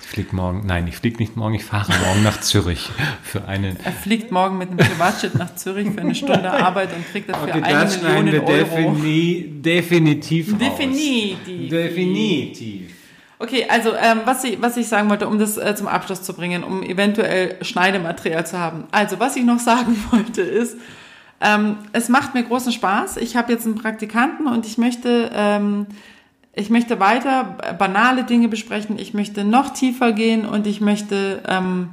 Ich fliege morgen, nein, ich fliege nicht morgen, ich fahre morgen nach Zürich für einen. Er fliegt morgen mit einem Privatjet nach Zürich für eine Stunde Arbeit und kriegt dafür Okay, eine Million wir Euro. defini definitiv raus. Definitiv. Definitiv. Okay, also ähm, was, ich, was ich sagen wollte, um das äh, zum Abschluss zu bringen, um eventuell Schneidematerial zu haben. Also was ich noch sagen wollte ist, ähm, es macht mir großen Spaß. Ich habe jetzt einen Praktikanten und ich möchte, ähm, ich möchte weiter banale Dinge besprechen. Ich möchte noch tiefer gehen und ich möchte ähm,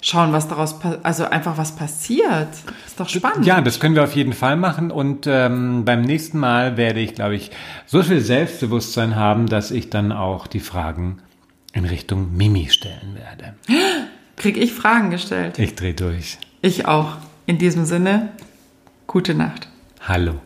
schauen, was daraus, also einfach was passiert. Ist doch spannend. Ja, das können wir auf jeden Fall machen. Und ähm, beim nächsten Mal werde ich, glaube ich, so viel Selbstbewusstsein haben, dass ich dann auch die Fragen in Richtung Mimi stellen werde. Krieg ich Fragen gestellt? Ich drehe durch. Ich auch. In diesem Sinne, gute Nacht. Hallo.